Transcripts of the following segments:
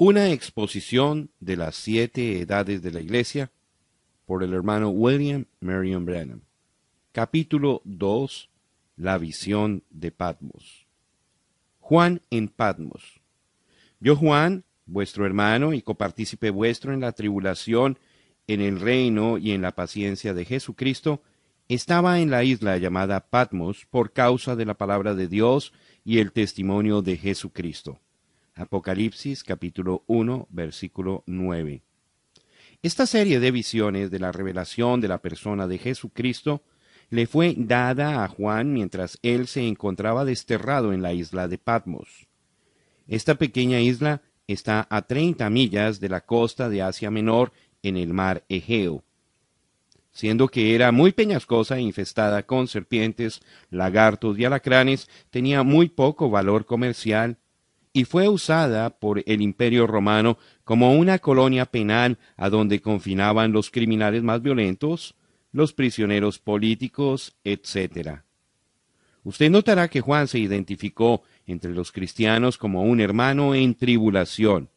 Una exposición de las siete edades de la Iglesia por el hermano William Marion Branham. Capítulo 2. La visión de Patmos. Juan en Patmos. Yo Juan, vuestro hermano y copartícipe vuestro en la tribulación, en el reino y en la paciencia de Jesucristo, estaba en la isla llamada Patmos por causa de la palabra de Dios y el testimonio de Jesucristo. Apocalipsis capítulo 1 versículo 9. Esta serie de visiones de la revelación de la persona de Jesucristo le fue dada a Juan mientras él se encontraba desterrado en la isla de Patmos. Esta pequeña isla está a 30 millas de la costa de Asia Menor en el mar Egeo. Siendo que era muy peñascosa e infestada con serpientes, lagartos y alacranes, tenía muy poco valor comercial y fue usada por el imperio romano como una colonia penal a donde confinaban los criminales más violentos, los prisioneros políticos, etc. Usted notará que Juan se identificó entre los cristianos como un hermano en tribulación.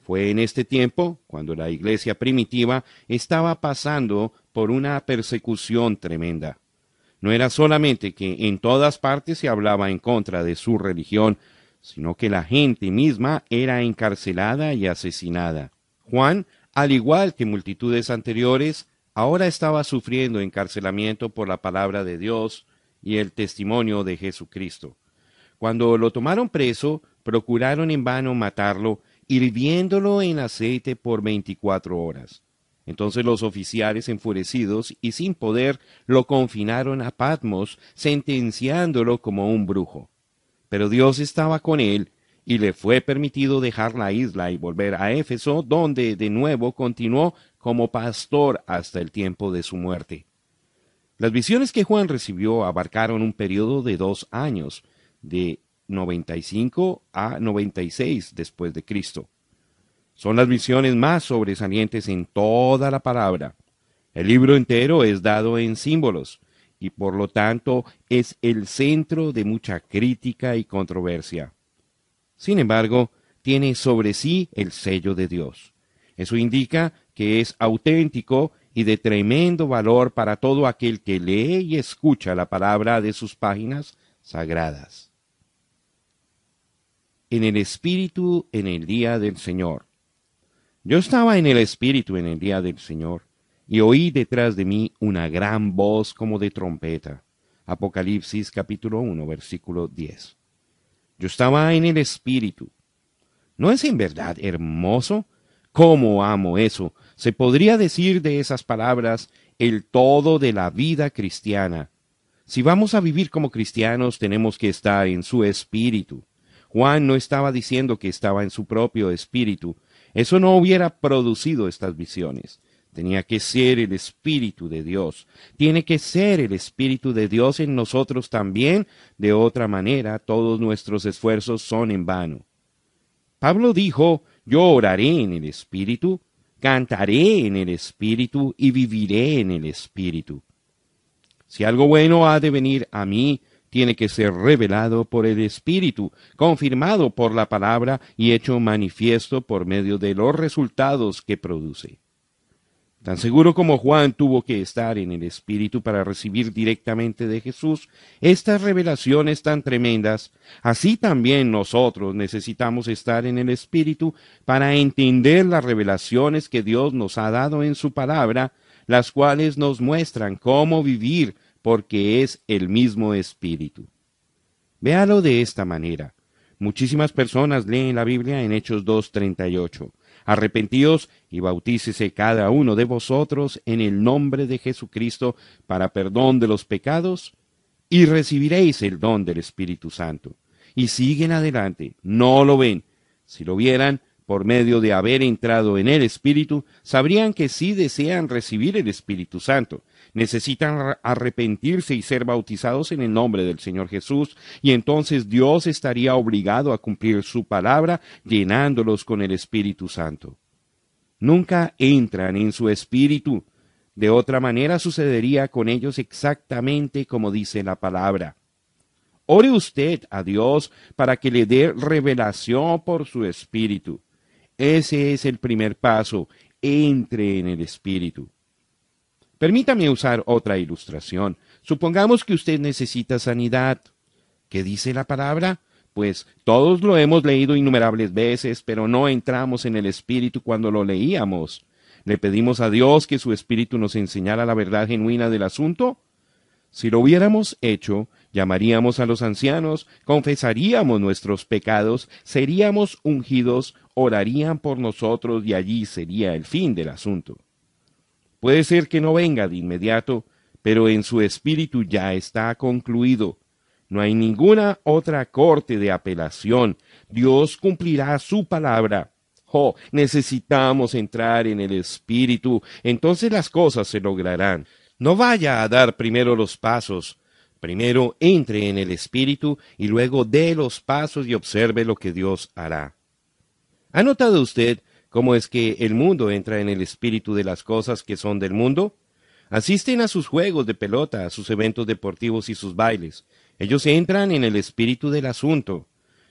Fue en este tiempo cuando la iglesia primitiva estaba pasando por una persecución tremenda. No era solamente que en todas partes se hablaba en contra de su religión, sino que la gente misma era encarcelada y asesinada. Juan, al igual que multitudes anteriores, ahora estaba sufriendo encarcelamiento por la palabra de Dios y el testimonio de Jesucristo. Cuando lo tomaron preso, procuraron en vano matarlo, hirviéndolo en aceite por veinticuatro horas. Entonces los oficiales enfurecidos y sin poder lo confinaron a Patmos, sentenciándolo como un brujo. Pero Dios estaba con él y le fue permitido dejar la isla y volver a Éfeso, donde de nuevo continuó como pastor hasta el tiempo de su muerte. Las visiones que Juan recibió abarcaron un periodo de dos años, de 95 a 96 después de Cristo. Son las visiones más sobresalientes en toda la palabra. El libro entero es dado en símbolos, y por lo tanto es el centro de mucha crítica y controversia. Sin embargo, tiene sobre sí el sello de Dios. Eso indica que es auténtico y de tremendo valor para todo aquel que lee y escucha la palabra de sus páginas sagradas. En el Espíritu en el día del Señor. Yo estaba en el Espíritu en el día del Señor y oí detrás de mí una gran voz como de trompeta. Apocalipsis capítulo 1 versículo 10. Yo estaba en el Espíritu. ¿No es en verdad hermoso? ¿Cómo amo eso? Se podría decir de esas palabras el todo de la vida cristiana. Si vamos a vivir como cristianos tenemos que estar en su espíritu. Juan no estaba diciendo que estaba en su propio espíritu. Eso no hubiera producido estas visiones. Tenía que ser el Espíritu de Dios. Tiene que ser el Espíritu de Dios en nosotros también. De otra manera, todos nuestros esfuerzos son en vano. Pablo dijo, yo oraré en el Espíritu, cantaré en el Espíritu y viviré en el Espíritu. Si algo bueno ha de venir a mí, tiene que ser revelado por el Espíritu, confirmado por la palabra y hecho manifiesto por medio de los resultados que produce. Tan seguro como Juan tuvo que estar en el Espíritu para recibir directamente de Jesús estas revelaciones tan tremendas, así también nosotros necesitamos estar en el Espíritu para entender las revelaciones que Dios nos ha dado en su palabra, las cuales nos muestran cómo vivir porque es el mismo Espíritu. Véalo de esta manera. Muchísimas personas leen la Biblia en Hechos 2.38 Arrepentíos y bautícese cada uno de vosotros en el nombre de Jesucristo para perdón de los pecados, y recibiréis el don del Espíritu Santo. Y siguen adelante, no lo ven. Si lo vieran, por medio de haber entrado en el Espíritu, sabrían que sí desean recibir el Espíritu Santo. Necesitan arrepentirse y ser bautizados en el nombre del Señor Jesús, y entonces Dios estaría obligado a cumplir su palabra, llenándolos con el Espíritu Santo. Nunca entran en su espíritu. De otra manera sucedería con ellos exactamente como dice la palabra. Ore usted a Dios para que le dé revelación por su espíritu. Ese es el primer paso. Entre en el Espíritu. Permítame usar otra ilustración. Supongamos que usted necesita sanidad. ¿Qué dice la palabra? Pues todos lo hemos leído innumerables veces, pero no entramos en el Espíritu cuando lo leíamos. ¿Le pedimos a Dios que su Espíritu nos enseñara la verdad genuina del asunto? Si lo hubiéramos hecho, llamaríamos a los ancianos, confesaríamos nuestros pecados, seríamos ungidos, orarían por nosotros y allí sería el fin del asunto. Puede ser que no venga de inmediato, pero en su espíritu ya está concluido. No hay ninguna otra corte de apelación. Dios cumplirá su palabra. Oh, necesitamos entrar en el espíritu, entonces las cosas se lograrán. No vaya a dar primero los pasos. Primero entre en el Espíritu y luego dé los pasos y observe lo que Dios hará. ¿Ha notado usted cómo es que el mundo entra en el espíritu de las cosas que son del mundo? Asisten a sus juegos de pelota, a sus eventos deportivos y sus bailes. Ellos entran en el espíritu del asunto.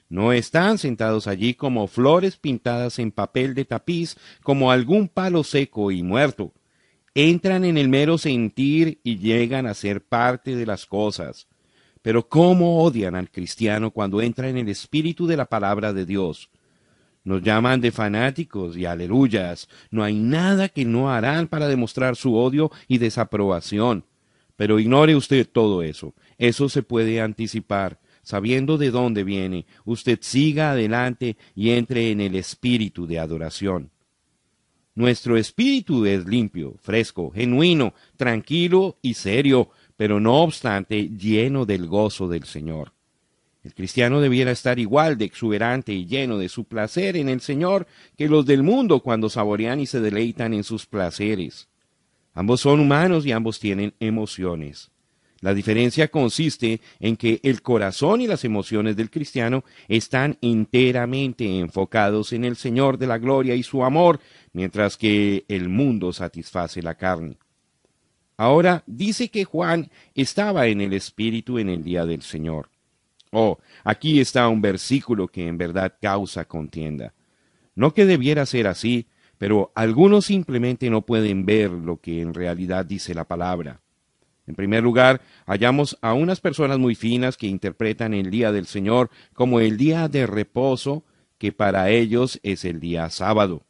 No están sentados allí como flores pintadas en papel de tapiz, como algún palo seco y muerto entran en el mero sentir y llegan a ser parte de las cosas. Pero cómo odian al cristiano cuando entra en el espíritu de la palabra de Dios. Nos llaman de fanáticos y aleluyas. No hay nada que no harán para demostrar su odio y desaprobación. Pero ignore usted todo eso. Eso se puede anticipar. Sabiendo de dónde viene, usted siga adelante y entre en el espíritu de adoración. Nuestro espíritu es limpio, fresco, genuino, tranquilo y serio, pero no obstante lleno del gozo del Señor. El cristiano debiera estar igual de exuberante y lleno de su placer en el Señor que los del mundo cuando saborean y se deleitan en sus placeres. Ambos son humanos y ambos tienen emociones. La diferencia consiste en que el corazón y las emociones del cristiano están enteramente enfocados en el Señor de la gloria y su amor, mientras que el mundo satisface la carne. Ahora dice que Juan estaba en el Espíritu en el día del Señor. Oh, aquí está un versículo que en verdad causa contienda. No que debiera ser así, pero algunos simplemente no pueden ver lo que en realidad dice la palabra. En primer lugar, hallamos a unas personas muy finas que interpretan el día del Señor como el día de reposo, que para ellos es el día sábado.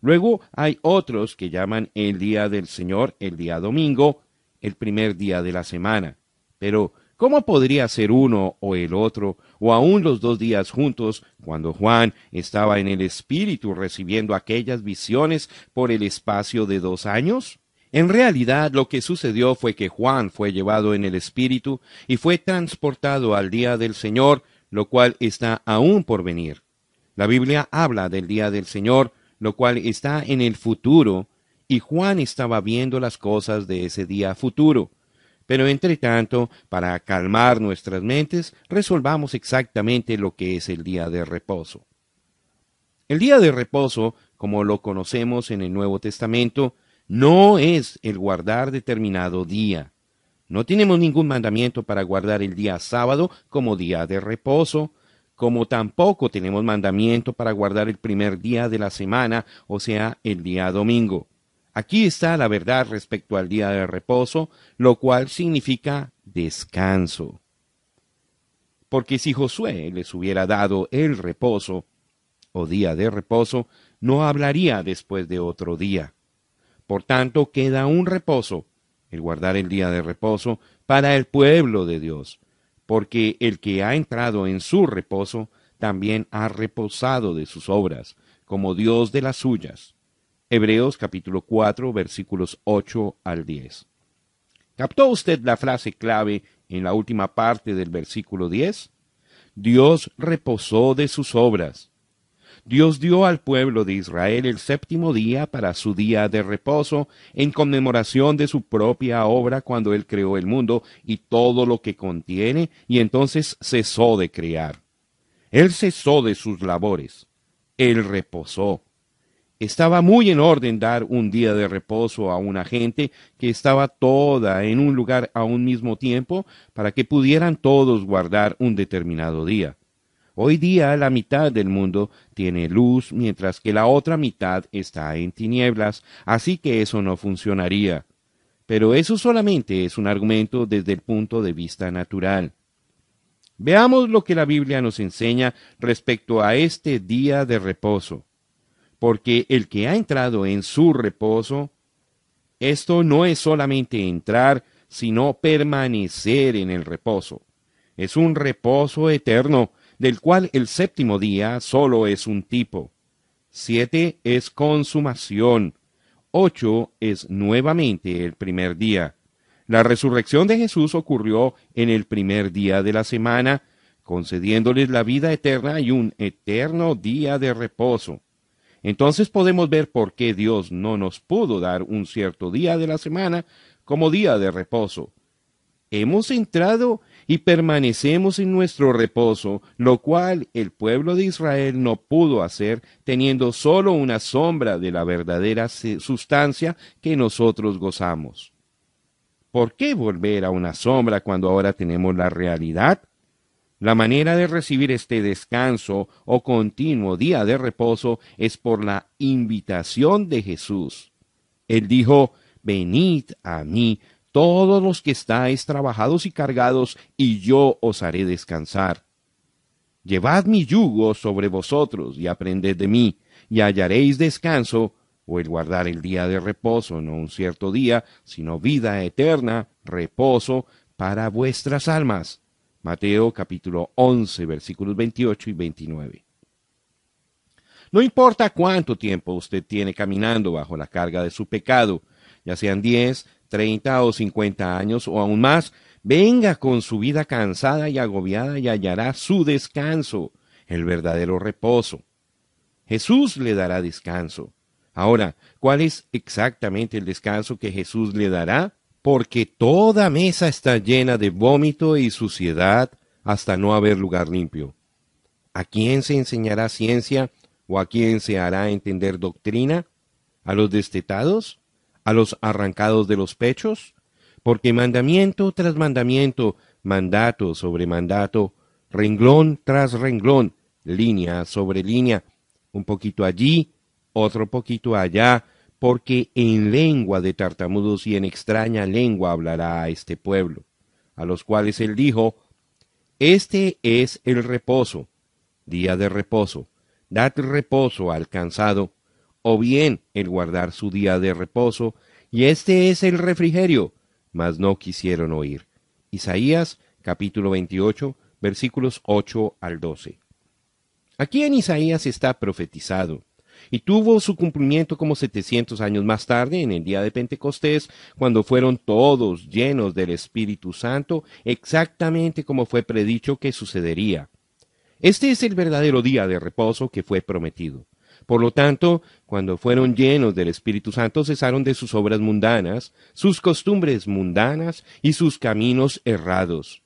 Luego hay otros que llaman el día del Señor el día domingo, el primer día de la semana. Pero, ¿cómo podría ser uno o el otro, o aún los dos días juntos, cuando Juan estaba en el Espíritu recibiendo aquellas visiones por el espacio de dos años? En realidad lo que sucedió fue que Juan fue llevado en el Espíritu y fue transportado al día del Señor, lo cual está aún por venir. La Biblia habla del día del Señor, lo cual está en el futuro, y Juan estaba viendo las cosas de ese día futuro. Pero entre tanto, para calmar nuestras mentes, resolvamos exactamente lo que es el día de reposo. El día de reposo, como lo conocemos en el Nuevo Testamento, no es el guardar determinado día. No tenemos ningún mandamiento para guardar el día sábado como día de reposo, como tampoco tenemos mandamiento para guardar el primer día de la semana, o sea, el día domingo. Aquí está la verdad respecto al día de reposo, lo cual significa descanso. Porque si Josué les hubiera dado el reposo, o día de reposo, no hablaría después de otro día. Por tanto, queda un reposo, el guardar el día de reposo, para el pueblo de Dios, porque el que ha entrado en su reposo también ha reposado de sus obras, como Dios de las suyas. Hebreos capítulo 4 versículos 8 al 10. ¿Captó usted la frase clave en la última parte del versículo 10? Dios reposó de sus obras. Dios dio al pueblo de Israel el séptimo día para su día de reposo, en conmemoración de su propia obra cuando Él creó el mundo y todo lo que contiene, y entonces cesó de crear. Él cesó de sus labores. Él reposó. Estaba muy en orden dar un día de reposo a una gente que estaba toda en un lugar a un mismo tiempo para que pudieran todos guardar un determinado día. Hoy día la mitad del mundo tiene luz, mientras que la otra mitad está en tinieblas, así que eso no funcionaría. Pero eso solamente es un argumento desde el punto de vista natural. Veamos lo que la Biblia nos enseña respecto a este día de reposo. Porque el que ha entrado en su reposo, esto no es solamente entrar, sino permanecer en el reposo. Es un reposo eterno, del cual el séptimo día solo es un tipo. Siete es consumación, Ocho es nuevamente el primer día. La resurrección de Jesús ocurrió en el primer día de la semana, concediéndoles la vida eterna y un eterno día de reposo. Entonces podemos ver por qué Dios no nos pudo dar un cierto día de la semana como día de reposo. Hemos entrado y permanecemos en nuestro reposo, lo cual el pueblo de Israel no pudo hacer teniendo solo una sombra de la verdadera sustancia que nosotros gozamos. ¿Por qué volver a una sombra cuando ahora tenemos la realidad? La manera de recibir este descanso o continuo día de reposo es por la invitación de Jesús. Él dijo, Venid a mí todos los que estáis trabajados y cargados, y yo os haré descansar. Llevad mi yugo sobre vosotros y aprended de mí, y hallaréis descanso, o el guardar el día de reposo, no un cierto día, sino vida eterna, reposo para vuestras almas. Mateo capítulo 11 versículos 28 y 29. No importa cuánto tiempo usted tiene caminando bajo la carga de su pecado, ya sean diez, treinta o cincuenta años o aún más, venga con su vida cansada y agobiada y hallará su descanso, el verdadero reposo. Jesús le dará descanso. Ahora, ¿cuál es exactamente el descanso que Jesús le dará? Porque toda mesa está llena de vómito y suciedad hasta no haber lugar limpio. ¿A quién se enseñará ciencia o a quién se hará entender doctrina? ¿A los destetados? a los arrancados de los pechos? Porque mandamiento tras mandamiento, mandato sobre mandato, renglón tras renglón, línea sobre línea, un poquito allí, otro poquito allá, porque en lengua de tartamudos y en extraña lengua hablará a este pueblo, a los cuales él dijo, Este es el reposo, día de reposo, dad reposo al cansado, o bien el guardar su día de reposo, y este es el refrigerio, mas no quisieron oír. Isaías capítulo 28 versículos 8 al 12. Aquí en Isaías está profetizado, y tuvo su cumplimiento como setecientos años más tarde, en el día de Pentecostés, cuando fueron todos llenos del Espíritu Santo, exactamente como fue predicho que sucedería. Este es el verdadero día de reposo que fue prometido. Por lo tanto, cuando fueron llenos del Espíritu Santo, cesaron de sus obras mundanas, sus costumbres mundanas y sus caminos errados.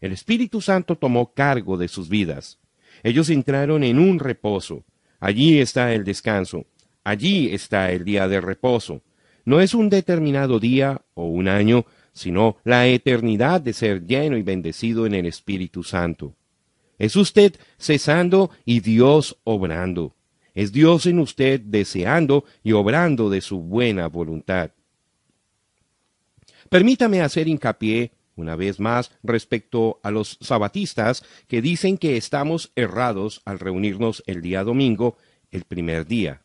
El Espíritu Santo tomó cargo de sus vidas. Ellos entraron en un reposo. Allí está el descanso. Allí está el día de reposo. No es un determinado día o un año, sino la eternidad de ser lleno y bendecido en el Espíritu Santo. Es usted cesando y Dios obrando. Es Dios en usted deseando y obrando de su buena voluntad. Permítame hacer hincapié una vez más respecto a los sabatistas que dicen que estamos errados al reunirnos el día domingo, el primer día.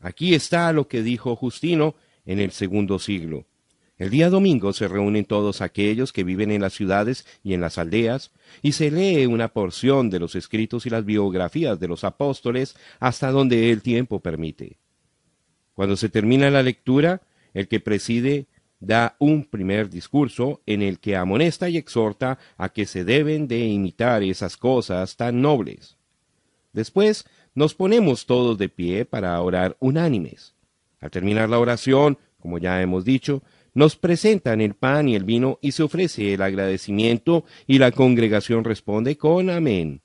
Aquí está lo que dijo Justino en el segundo siglo. El día domingo se reúnen todos aquellos que viven en las ciudades y en las aldeas, y se lee una porción de los escritos y las biografías de los apóstoles hasta donde el tiempo permite. Cuando se termina la lectura, el que preside da un primer discurso en el que amonesta y exhorta a que se deben de imitar esas cosas tan nobles. Después nos ponemos todos de pie para orar unánimes. Al terminar la oración, como ya hemos dicho, nos presentan el pan y el vino y se ofrece el agradecimiento y la congregación responde con amén.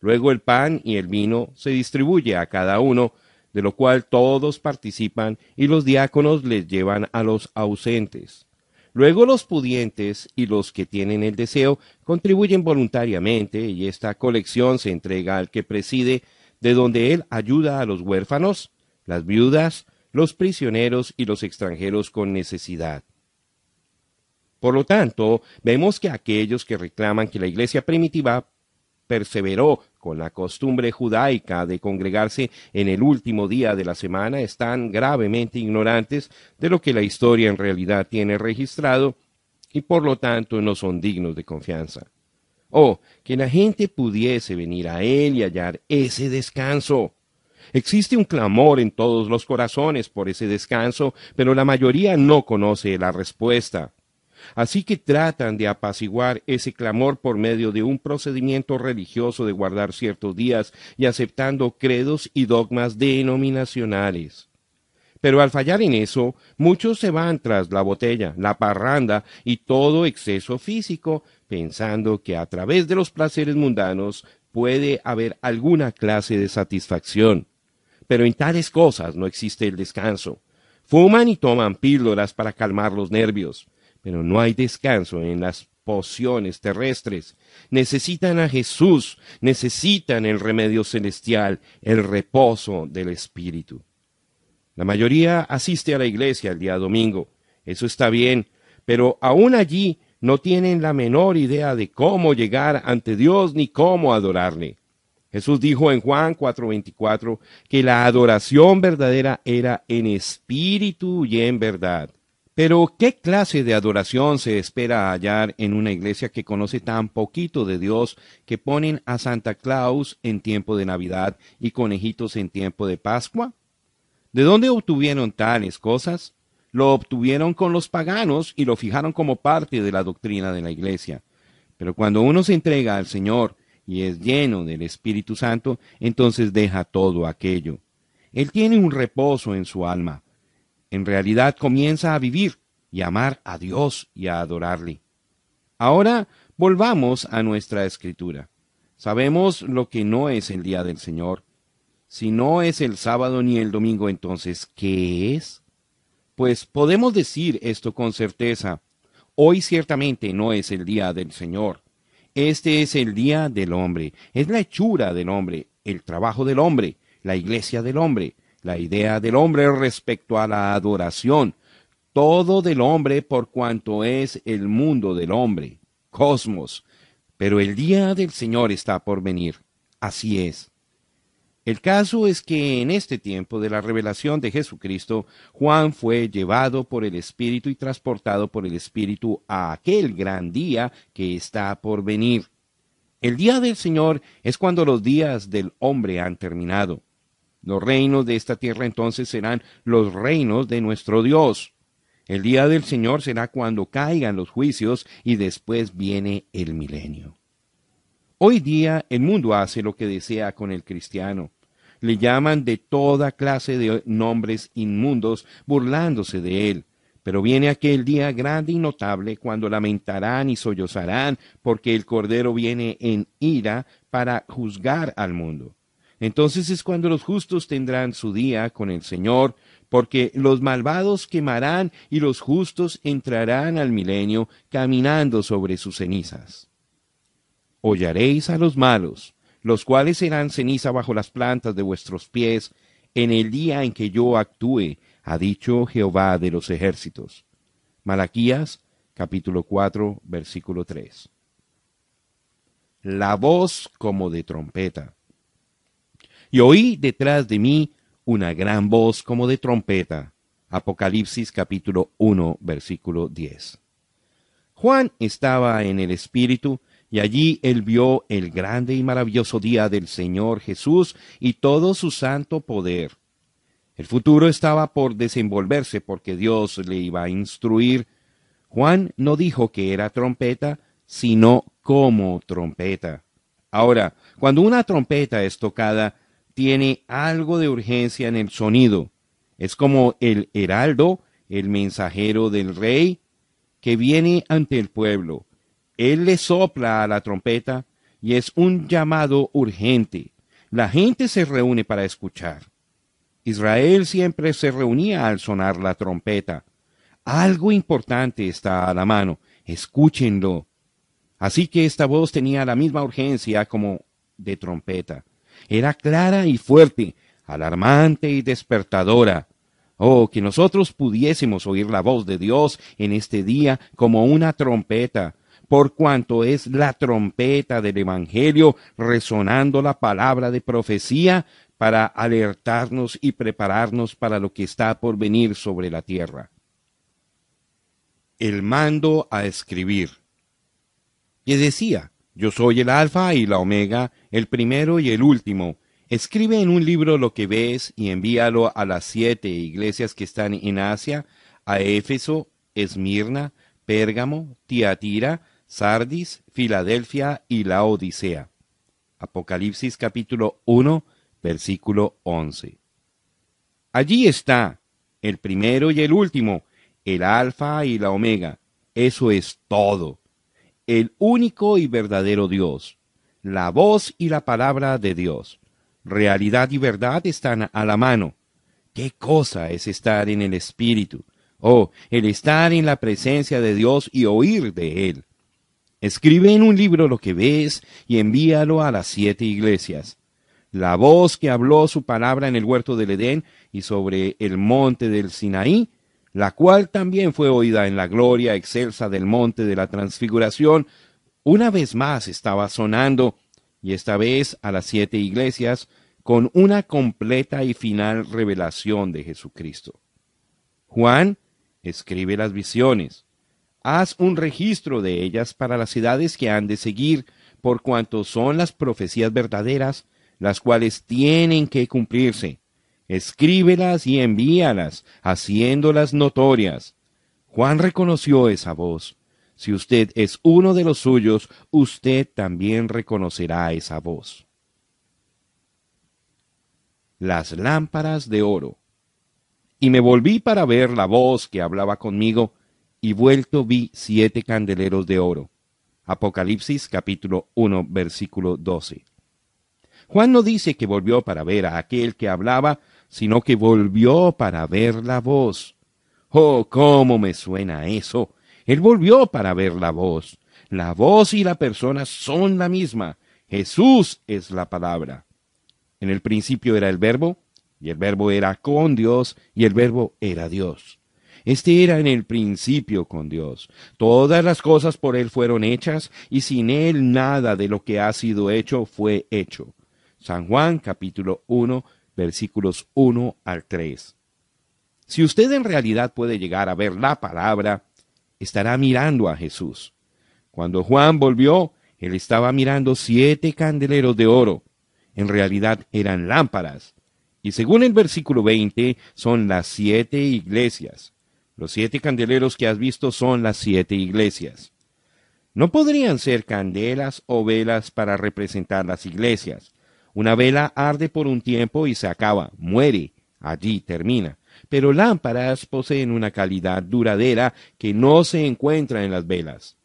Luego el pan y el vino se distribuye a cada uno, de lo cual todos participan y los diáconos les llevan a los ausentes. Luego los pudientes y los que tienen el deseo contribuyen voluntariamente y esta colección se entrega al que preside, de donde él ayuda a los huérfanos, las viudas, los prisioneros y los extranjeros con necesidad. Por lo tanto, vemos que aquellos que reclaman que la iglesia primitiva perseveró con la costumbre judaica de congregarse en el último día de la semana están gravemente ignorantes de lo que la historia en realidad tiene registrado y por lo tanto no son dignos de confianza. Oh, que la gente pudiese venir a Él y hallar ese descanso. Existe un clamor en todos los corazones por ese descanso, pero la mayoría no conoce la respuesta. Así que tratan de apaciguar ese clamor por medio de un procedimiento religioso de guardar ciertos días y aceptando credos y dogmas denominacionales. Pero al fallar en eso, muchos se van tras la botella, la parranda y todo exceso físico, pensando que a través de los placeres mundanos puede haber alguna clase de satisfacción. Pero en tales cosas no existe el descanso. Fuman y toman píldoras para calmar los nervios pero no hay descanso en las pociones terrestres. Necesitan a Jesús, necesitan el remedio celestial, el reposo del Espíritu. La mayoría asiste a la iglesia el día domingo, eso está bien, pero aún allí no tienen la menor idea de cómo llegar ante Dios ni cómo adorarle. Jesús dijo en Juan 4:24 que la adoración verdadera era en espíritu y en verdad. Pero, ¿qué clase de adoración se espera hallar en una iglesia que conoce tan poquito de Dios que ponen a Santa Claus en tiempo de Navidad y conejitos en tiempo de Pascua? ¿De dónde obtuvieron tales cosas? Lo obtuvieron con los paganos y lo fijaron como parte de la doctrina de la iglesia. Pero cuando uno se entrega al Señor y es lleno del Espíritu Santo, entonces deja todo aquello. Él tiene un reposo en su alma en realidad comienza a vivir y amar a Dios y a adorarle. Ahora volvamos a nuestra escritura. Sabemos lo que no es el día del Señor. Si no es el sábado ni el domingo, entonces, ¿qué es? Pues podemos decir esto con certeza. Hoy ciertamente no es el día del Señor. Este es el día del hombre, es la hechura del hombre, el trabajo del hombre, la iglesia del hombre, la idea del hombre respecto a la adoración, todo del hombre por cuanto es el mundo del hombre, cosmos. Pero el día del Señor está por venir. Así es. El caso es que en este tiempo de la revelación de Jesucristo, Juan fue llevado por el Espíritu y transportado por el Espíritu a aquel gran día que está por venir. El día del Señor es cuando los días del hombre han terminado. Los reinos de esta tierra entonces serán los reinos de nuestro Dios. El día del Señor será cuando caigan los juicios y después viene el milenio. Hoy día el mundo hace lo que desea con el cristiano. Le llaman de toda clase de nombres inmundos, burlándose de él. Pero viene aquel día grande y notable cuando lamentarán y sollozarán porque el Cordero viene en ira para juzgar al mundo. Entonces es cuando los justos tendrán su día con el Señor, porque los malvados quemarán y los justos entrarán al milenio caminando sobre sus cenizas. Hollaréis a los malos, los cuales serán ceniza bajo las plantas de vuestros pies, en el día en que yo actúe, ha dicho Jehová de los ejércitos. Malaquías capítulo 4 versículo 3. La voz como de trompeta y oí detrás de mí una gran voz como de trompeta. Apocalipsis capítulo 1 versículo 10. Juan estaba en el Espíritu y allí él vio el grande y maravilloso día del Señor Jesús y todo su santo poder. El futuro estaba por desenvolverse porque Dios le iba a instruir. Juan no dijo que era trompeta, sino como trompeta. Ahora, cuando una trompeta es tocada, tiene algo de urgencia en el sonido. Es como el heraldo, el mensajero del rey, que viene ante el pueblo. Él le sopla a la trompeta y es un llamado urgente. La gente se reúne para escuchar. Israel siempre se reunía al sonar la trompeta. Algo importante está a la mano. Escúchenlo. Así que esta voz tenía la misma urgencia como de trompeta. Era clara y fuerte, alarmante y despertadora. Oh, que nosotros pudiésemos oír la voz de Dios en este día como una trompeta, por cuanto es la trompeta del Evangelio resonando la palabra de profecía para alertarnos y prepararnos para lo que está por venir sobre la tierra. El mando a escribir. Y decía, yo soy el alfa y la omega, el primero y el último. Escribe en un libro lo que ves y envíalo a las siete iglesias que están en Asia, a Éfeso, Esmirna, Pérgamo, Tiatira, Sardis, Filadelfia y la Odisea. Apocalipsis capítulo 1, versículo 11. Allí está, el primero y el último, el alfa y la omega. Eso es todo. El único y verdadero Dios. La voz y la palabra de Dios. Realidad y verdad están a la mano. ¿Qué cosa es estar en el Espíritu? Oh, el estar en la presencia de Dios y oír de Él. Escribe en un libro lo que ves y envíalo a las siete iglesias. La voz que habló su palabra en el huerto del Edén y sobre el monte del Sinaí, la cual también fue oída en la gloria excelsa del monte de la transfiguración, una vez más estaba sonando, y esta vez a las siete iglesias, con una completa y final revelación de Jesucristo. Juan escribe las visiones, haz un registro de ellas para las edades que han de seguir, por cuanto son las profecías verdaderas, las cuales tienen que cumplirse. Escríbelas y envíalas, haciéndolas notorias. Juan reconoció esa voz. Si usted es uno de los suyos, usted también reconocerá esa voz. Las lámparas de oro. Y me volví para ver la voz que hablaba conmigo, y vuelto vi siete candeleros de oro. Apocalipsis capítulo 1 versículo 12. Juan no dice que volvió para ver a aquel que hablaba, sino que volvió para ver la voz. Oh, cómo me suena eso. Él volvió para ver la voz. La voz y la persona son la misma. Jesús es la palabra. En el principio era el verbo, y el verbo era con Dios, y el verbo era Dios. Este era en el principio con Dios. Todas las cosas por Él fueron hechas, y sin Él nada de lo que ha sido hecho fue hecho. San Juan capítulo 1 versículos 1 al 3. Si usted en realidad puede llegar a ver la palabra, estará mirando a Jesús. Cuando Juan volvió, él estaba mirando siete candeleros de oro. En realidad eran lámparas. Y según el versículo 20, son las siete iglesias. Los siete candeleros que has visto son las siete iglesias. No podrían ser candelas o velas para representar las iglesias. Una vela arde por un tiempo y se acaba, muere, allí termina. Pero lámparas poseen una calidad duradera que no se encuentra en las velas.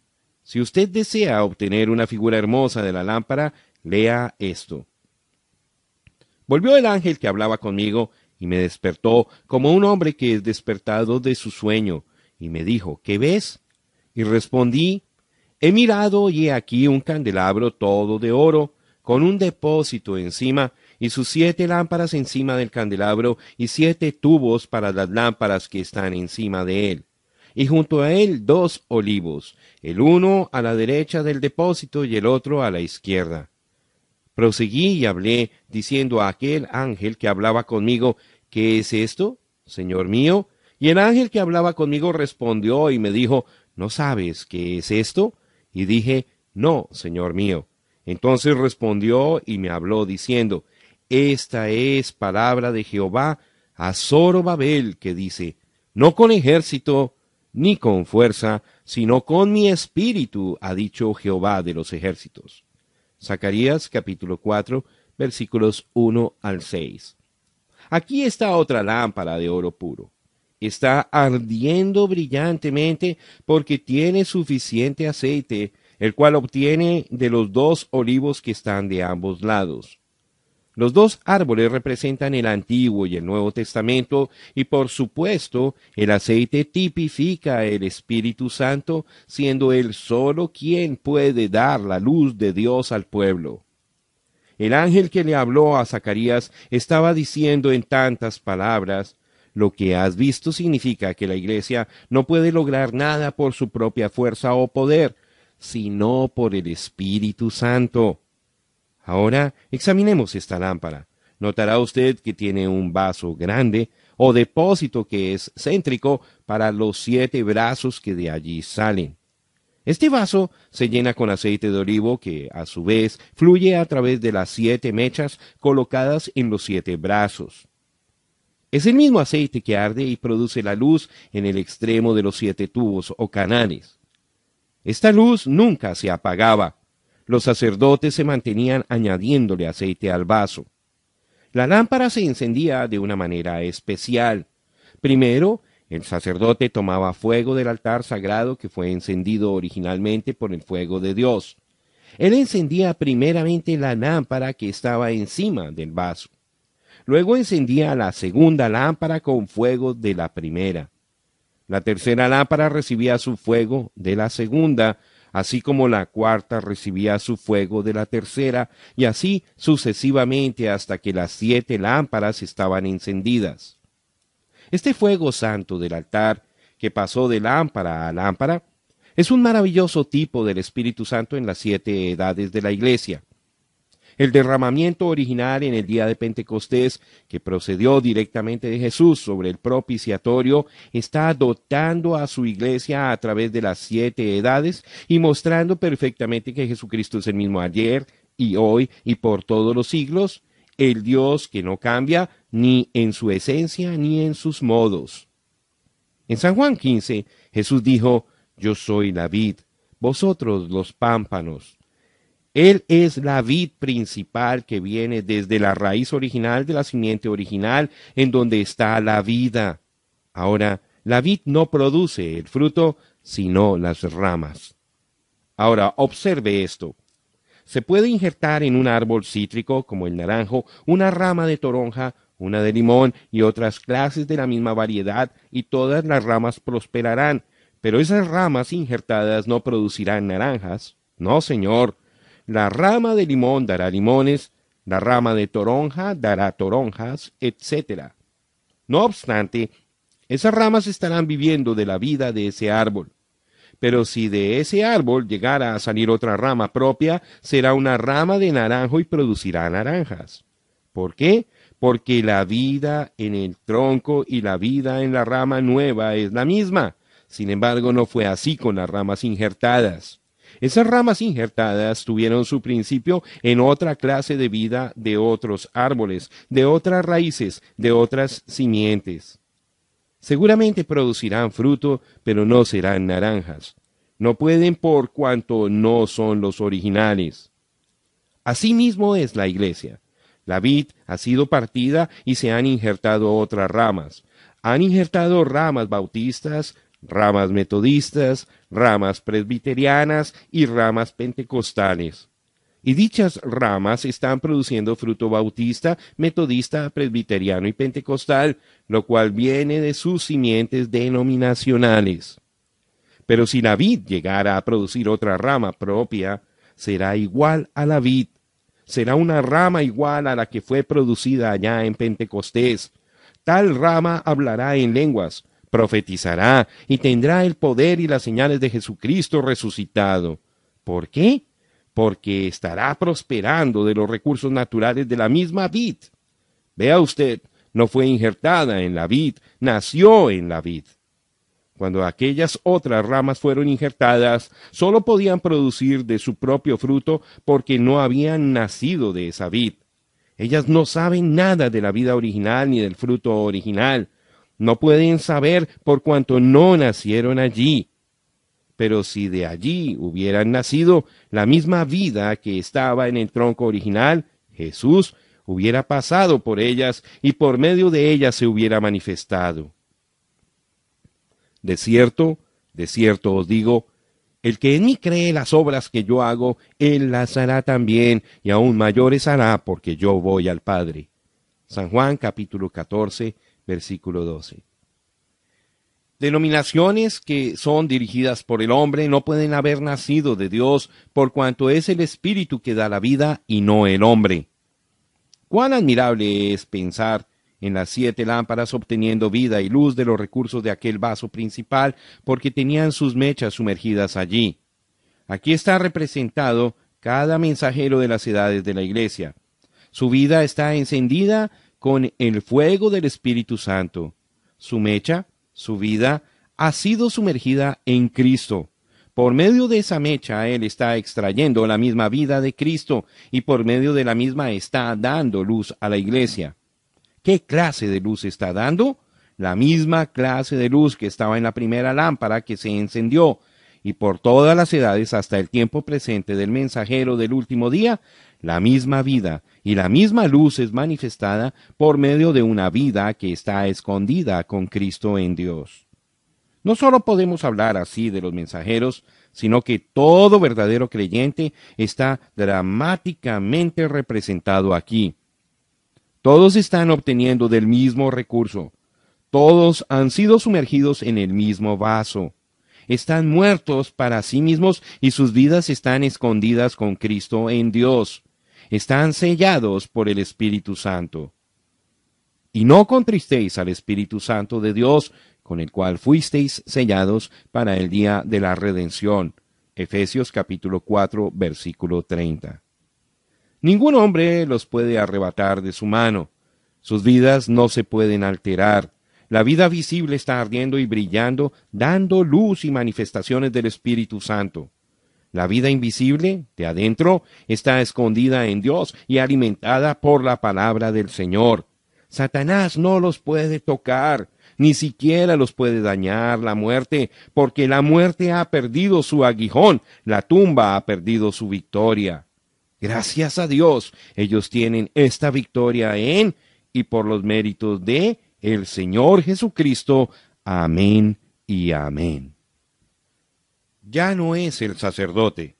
Si usted desea obtener una figura hermosa de la lámpara, lea esto. Volvió el ángel que hablaba conmigo y me despertó como un hombre que es despertado de su sueño, y me dijo, ¿qué ves? Y respondí, he mirado y he aquí un candelabro todo de oro, con un depósito encima, y sus siete lámparas encima del candelabro, y siete tubos para las lámparas que están encima de él. Y junto a él dos olivos, el uno a la derecha del depósito y el otro a la izquierda. Proseguí y hablé, diciendo a aquel ángel que hablaba conmigo, ¿Qué es esto, Señor mío? Y el ángel que hablaba conmigo respondió y me dijo, ¿No sabes qué es esto? Y dije, No, Señor mío. Entonces respondió y me habló diciendo, Esta es palabra de Jehová a Zorobabel, que dice, No con ejército, ni con fuerza, sino con mi espíritu, ha dicho Jehová de los ejércitos. Zacarías capítulo 4, versículos 1 al 6. Aquí está otra lámpara de oro puro. Está ardiendo brillantemente porque tiene suficiente aceite, el cual obtiene de los dos olivos que están de ambos lados. Los dos árboles representan el Antiguo y el Nuevo Testamento y por supuesto el aceite tipifica el Espíritu Santo, siendo él solo quien puede dar la luz de Dios al pueblo. El ángel que le habló a Zacarías estaba diciendo en tantas palabras, lo que has visto significa que la iglesia no puede lograr nada por su propia fuerza o poder, sino por el Espíritu Santo. Ahora examinemos esta lámpara. Notará usted que tiene un vaso grande o depósito que es céntrico para los siete brazos que de allí salen. Este vaso se llena con aceite de olivo que, a su vez, fluye a través de las siete mechas colocadas en los siete brazos. Es el mismo aceite que arde y produce la luz en el extremo de los siete tubos o canales. Esta luz nunca se apagaba. Los sacerdotes se mantenían añadiéndole aceite al vaso. La lámpara se encendía de una manera especial. Primero, el sacerdote tomaba fuego del altar sagrado que fue encendido originalmente por el fuego de Dios. Él encendía primeramente la lámpara que estaba encima del vaso. Luego encendía la segunda lámpara con fuego de la primera. La tercera lámpara recibía su fuego de la segunda, así como la cuarta recibía su fuego de la tercera, y así sucesivamente hasta que las siete lámparas estaban encendidas. Este fuego santo del altar, que pasó de lámpara a lámpara, es un maravilloso tipo del Espíritu Santo en las siete edades de la Iglesia. El derramamiento original en el día de Pentecostés, que procedió directamente de Jesús sobre el propiciatorio, está dotando a su iglesia a través de las siete edades y mostrando perfectamente que Jesucristo es el mismo ayer y hoy y por todos los siglos, el Dios que no cambia ni en su esencia ni en sus modos. En San Juan 15, Jesús dijo, Yo soy la vid, vosotros los pámpanos. Él es la vid principal que viene desde la raíz original de la simiente original, en donde está la vida. Ahora, la vid no produce el fruto, sino las ramas. Ahora, observe esto. Se puede injertar en un árbol cítrico como el naranjo una rama de toronja, una de limón y otras clases de la misma variedad y todas las ramas prosperarán, pero esas ramas injertadas no producirán naranjas. No, señor. La rama de limón dará limones, la rama de toronja dará toronjas, etc. No obstante, esas ramas estarán viviendo de la vida de ese árbol. Pero si de ese árbol llegara a salir otra rama propia, será una rama de naranjo y producirá naranjas. ¿Por qué? Porque la vida en el tronco y la vida en la rama nueva es la misma. Sin embargo, no fue así con las ramas injertadas. Esas ramas injertadas tuvieron su principio en otra clase de vida de otros árboles, de otras raíces, de otras simientes. Seguramente producirán fruto, pero no serán naranjas. No pueden por cuanto no son los originales. Asimismo es la iglesia. La vid ha sido partida y se han injertado otras ramas. Han injertado ramas bautistas, ramas metodistas, ramas presbiterianas y ramas pentecostales. Y dichas ramas están produciendo fruto bautista, metodista, presbiteriano y pentecostal, lo cual viene de sus simientes denominacionales. Pero si la vid llegara a producir otra rama propia, será igual a la vid. Será una rama igual a la que fue producida allá en Pentecostés. Tal rama hablará en lenguas, profetizará y tendrá el poder y las señales de Jesucristo resucitado. ¿Por qué? porque estará prosperando de los recursos naturales de la misma vid. Vea usted, no fue injertada en la vid, nació en la vid. Cuando aquellas otras ramas fueron injertadas, sólo podían producir de su propio fruto porque no habían nacido de esa vid. Ellas no saben nada de la vida original ni del fruto original. No pueden saber por cuanto no nacieron allí pero si de allí hubieran nacido la misma vida que estaba en el tronco original, Jesús hubiera pasado por ellas y por medio de ellas se hubiera manifestado. De cierto, de cierto os digo, El que en mí cree las obras que yo hago, él las hará también, y aún mayores hará, porque yo voy al Padre. San Juan capítulo 14, versículo 12. Denominaciones que son dirigidas por el hombre no pueden haber nacido de Dios, por cuanto es el Espíritu que da la vida y no el hombre. Cuán admirable es pensar en las siete lámparas obteniendo vida y luz de los recursos de aquel vaso principal, porque tenían sus mechas sumergidas allí. Aquí está representado cada mensajero de las edades de la iglesia. Su vida está encendida con el fuego del Espíritu Santo. Su mecha, su vida, ha sido sumergida en Cristo. Por medio de esa mecha Él está extrayendo la misma vida de Cristo y por medio de la misma está dando luz a la iglesia. ¿Qué clase de luz está dando? La misma clase de luz que estaba en la primera lámpara que se encendió, y por todas las edades hasta el tiempo presente del mensajero del último día, la misma vida y la misma luz es manifestada por medio de una vida que está escondida con Cristo en Dios. No solo podemos hablar así de los mensajeros, sino que todo verdadero creyente está dramáticamente representado aquí. Todos están obteniendo del mismo recurso. Todos han sido sumergidos en el mismo vaso. Están muertos para sí mismos y sus vidas están escondidas con Cristo en Dios. Están sellados por el Espíritu Santo. Y no contristéis al Espíritu Santo de Dios, con el cual fuisteis sellados para el día de la redención. Efesios capítulo 4, versículo 30. Ningún hombre los puede arrebatar de su mano. Sus vidas no se pueden alterar. La vida visible está ardiendo y brillando, dando luz y manifestaciones del Espíritu Santo. La vida invisible, de adentro, está escondida en Dios y alimentada por la palabra del Señor. Satanás no los puede tocar, ni siquiera los puede dañar la muerte, porque la muerte ha perdido su aguijón, la tumba ha perdido su victoria. Gracias a Dios, ellos tienen esta victoria en y por los méritos de el Señor Jesucristo. Amén y amén. Ya no es el sacerdote.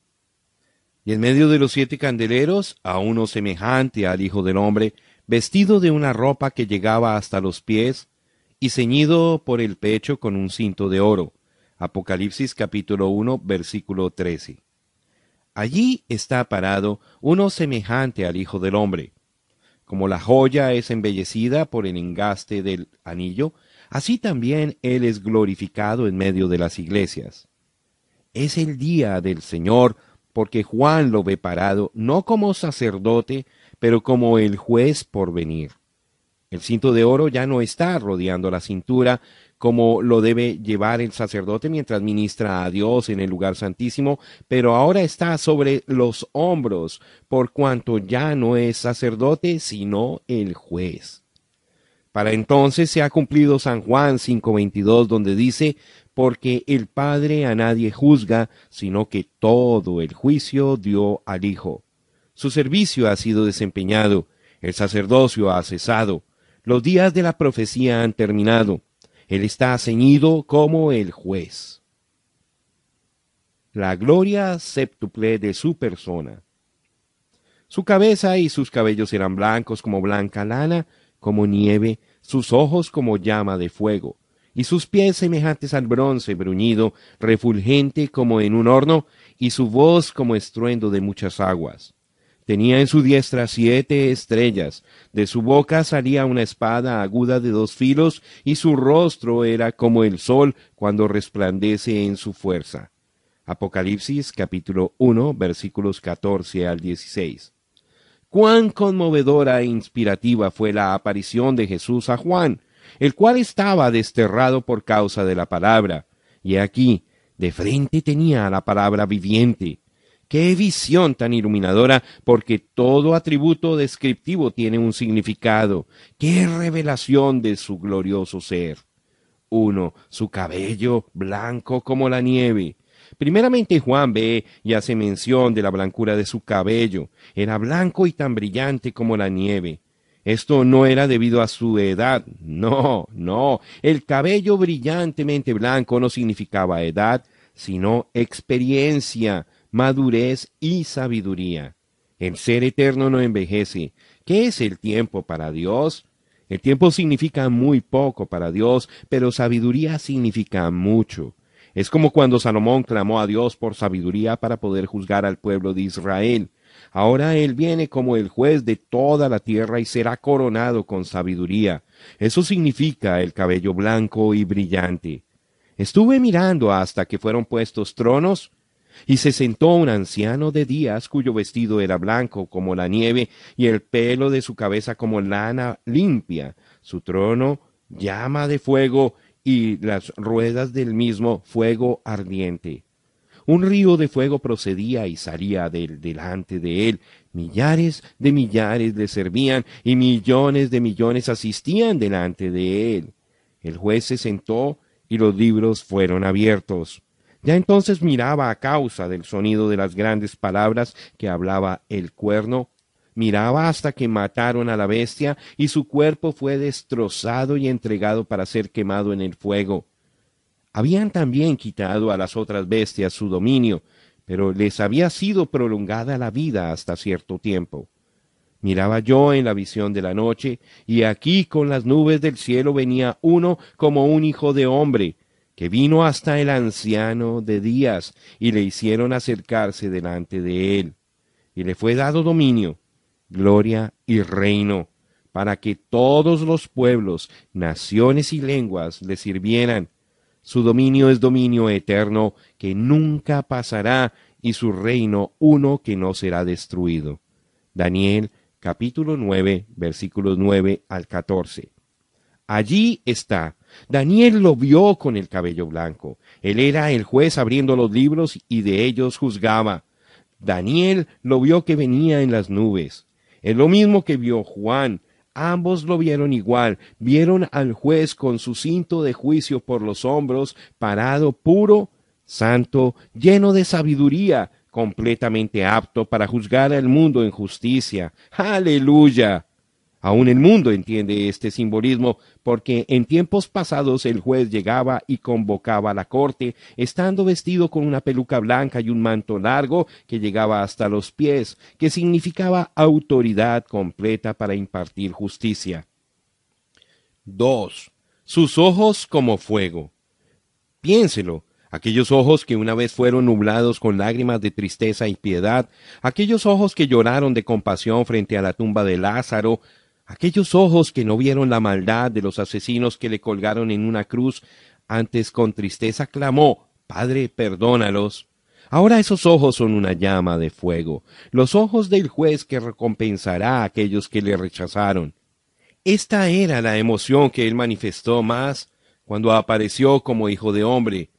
Y en medio de los siete candeleros, a uno semejante al Hijo del Hombre, vestido de una ropa que llegaba hasta los pies, y ceñido por el pecho con un cinto de oro. Apocalipsis capítulo 1, versículo 13. Allí está parado uno semejante al Hijo del Hombre. Como la joya es embellecida por el engaste del anillo, así también Él es glorificado en medio de las iglesias. Es el día del Señor, porque Juan lo ve parado no como sacerdote, pero como el juez por venir. El cinto de oro ya no está rodeando la cintura, como lo debe llevar el sacerdote mientras ministra a Dios en el lugar santísimo, pero ahora está sobre los hombros, por cuanto ya no es sacerdote, sino el juez. Para entonces se ha cumplido San Juan 5:22, donde dice, porque el Padre a nadie juzga, sino que todo el juicio dio al Hijo. Su servicio ha sido desempeñado, el sacerdocio ha cesado, los días de la profecía han terminado, él está ceñido como el juez. La gloria séptuple de su persona. Su cabeza y sus cabellos eran blancos como blanca lana, como nieve, sus ojos como llama de fuego, y sus pies semejantes al bronce bruñido, refulgente como en un horno, y su voz como estruendo de muchas aguas. Tenía en su diestra siete estrellas, de su boca salía una espada aguda de dos filos, y su rostro era como el sol cuando resplandece en su fuerza. Apocalipsis capítulo 1 versículos 14 al 16. Cuán conmovedora e inspirativa fue la aparición de Jesús a Juan, el cual estaba desterrado por causa de la palabra, y aquí, de frente tenía la palabra viviente, Qué visión tan iluminadora, porque todo atributo descriptivo tiene un significado. Qué revelación de su glorioso ser. Uno, su cabello blanco como la nieve. Primeramente Juan ve y hace mención de la blancura de su cabello. Era blanco y tan brillante como la nieve. Esto no era debido a su edad. No, no. El cabello brillantemente blanco no significaba edad, sino experiencia, madurez y sabiduría. El ser eterno no envejece. ¿Qué es el tiempo para Dios? El tiempo significa muy poco para Dios, pero sabiduría significa mucho. Es como cuando Salomón clamó a Dios por sabiduría para poder juzgar al pueblo de Israel. Ahora Él viene como el juez de toda la tierra y será coronado con sabiduría. Eso significa el cabello blanco y brillante. Estuve mirando hasta que fueron puestos tronos, y se sentó un anciano de días cuyo vestido era blanco como la nieve y el pelo de su cabeza como lana limpia. Su trono llama de fuego y las ruedas del mismo fuego ardiente. Un río de fuego procedía y salía del delante de él. Millares de millares le servían y millones de millones asistían delante de él. El juez se sentó y los libros fueron abiertos. Ya entonces miraba a causa del sonido de las grandes palabras que hablaba el cuerno, miraba hasta que mataron a la bestia y su cuerpo fue destrozado y entregado para ser quemado en el fuego. Habían también quitado a las otras bestias su dominio, pero les había sido prolongada la vida hasta cierto tiempo. Miraba yo en la visión de la noche, y aquí con las nubes del cielo venía uno como un hijo de hombre, que vino hasta el anciano de días, y le hicieron acercarse delante de él. Y le fue dado dominio, gloria y reino, para que todos los pueblos, naciones y lenguas le sirvieran. Su dominio es dominio eterno que nunca pasará y su reino uno que no será destruido. Daniel capítulo 9 versículos 9 al 14. Allí está. Daniel lo vio con el cabello blanco. Él era el juez abriendo los libros y de ellos juzgaba. Daniel lo vio que venía en las nubes. Es lo mismo que vio Juan, Ambos lo vieron igual, vieron al juez con su cinto de juicio por los hombros, parado puro, santo, lleno de sabiduría, completamente apto para juzgar al mundo en justicia. Aleluya. Aún el mundo entiende este simbolismo porque en tiempos pasados el juez llegaba y convocaba a la corte, estando vestido con una peluca blanca y un manto largo que llegaba hasta los pies, que significaba autoridad completa para impartir justicia. 2. Sus ojos como fuego. Piénselo, aquellos ojos que una vez fueron nublados con lágrimas de tristeza y piedad, aquellos ojos que lloraron de compasión frente a la tumba de Lázaro, Aquellos ojos que no vieron la maldad de los asesinos que le colgaron en una cruz, antes con tristeza clamó, Padre, perdónalos. Ahora esos ojos son una llama de fuego, los ojos del juez que recompensará a aquellos que le rechazaron. Esta era la emoción que él manifestó más cuando apareció como hijo de hombre.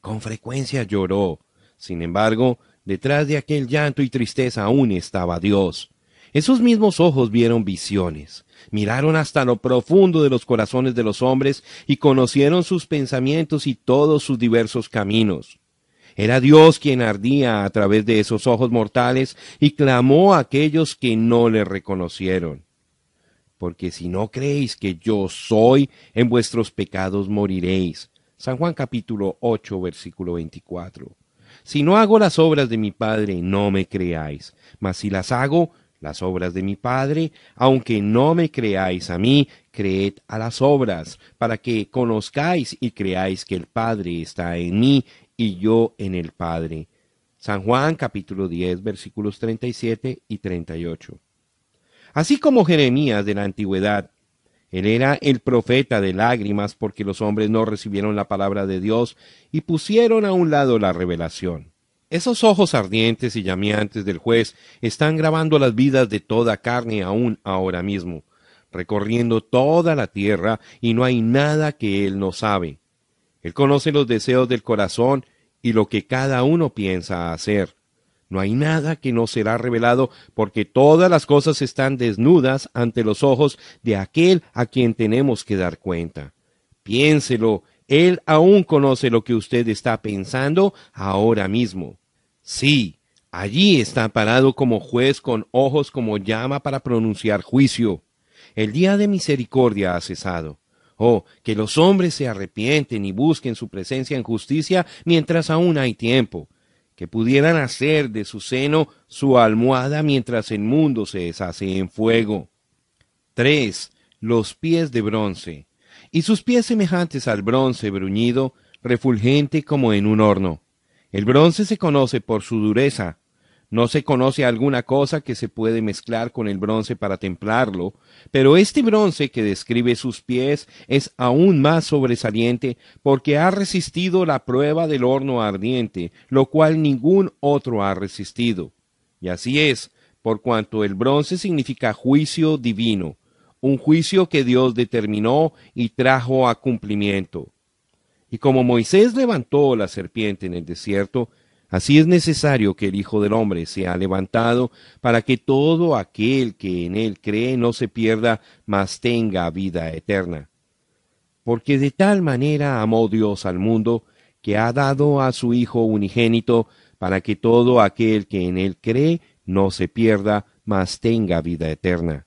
Con frecuencia lloró. Sin embargo, detrás de aquel llanto y tristeza aún estaba Dios. Esos mismos ojos vieron visiones, miraron hasta lo profundo de los corazones de los hombres y conocieron sus pensamientos y todos sus diversos caminos. Era Dios quien ardía a través de esos ojos mortales y clamó a aquellos que no le reconocieron. Porque si no creéis que yo soy, en vuestros pecados moriréis. San Juan capítulo 8 versículo 24. Si no hago las obras de mi Padre, no me creáis, mas si las hago, las obras de mi Padre, aunque no me creáis a mí, creed a las obras, para que conozcáis y creáis que el Padre está en mí y yo en el Padre. San Juan capítulo 10 versículos 37 y 38. Así como Jeremías de la antigüedad, él era el profeta de lágrimas porque los hombres no recibieron la palabra de Dios y pusieron a un lado la revelación. Esos ojos ardientes y llameantes del juez están grabando las vidas de toda carne aún ahora mismo, recorriendo toda la tierra y no hay nada que él no sabe. Él conoce los deseos del corazón y lo que cada uno piensa hacer. No hay nada que no será revelado porque todas las cosas están desnudas ante los ojos de aquel a quien tenemos que dar cuenta. Piénselo él aún conoce lo que usted está pensando ahora mismo. Sí, allí está parado como juez con ojos como llama para pronunciar juicio. El día de misericordia ha cesado. Oh, que los hombres se arrepienten y busquen su presencia en justicia mientras aún hay tiempo, que pudieran hacer de su seno su almohada mientras el mundo se deshace en fuego. 3. Los pies de bronce, y sus pies semejantes al bronce bruñido, refulgente como en un horno. El bronce se conoce por su dureza, no se conoce alguna cosa que se puede mezclar con el bronce para templarlo, pero este bronce que describe sus pies es aún más sobresaliente porque ha resistido la prueba del horno ardiente, lo cual ningún otro ha resistido. Y así es, por cuanto el bronce significa juicio divino, un juicio que Dios determinó y trajo a cumplimiento. Y como Moisés levantó la serpiente en el desierto, Así es necesario que el Hijo del Hombre sea levantado para que todo aquel que en él cree no se pierda, mas tenga vida eterna. Porque de tal manera amó Dios al mundo, que ha dado a su Hijo unigénito, para que todo aquel que en él cree no se pierda, mas tenga vida eterna.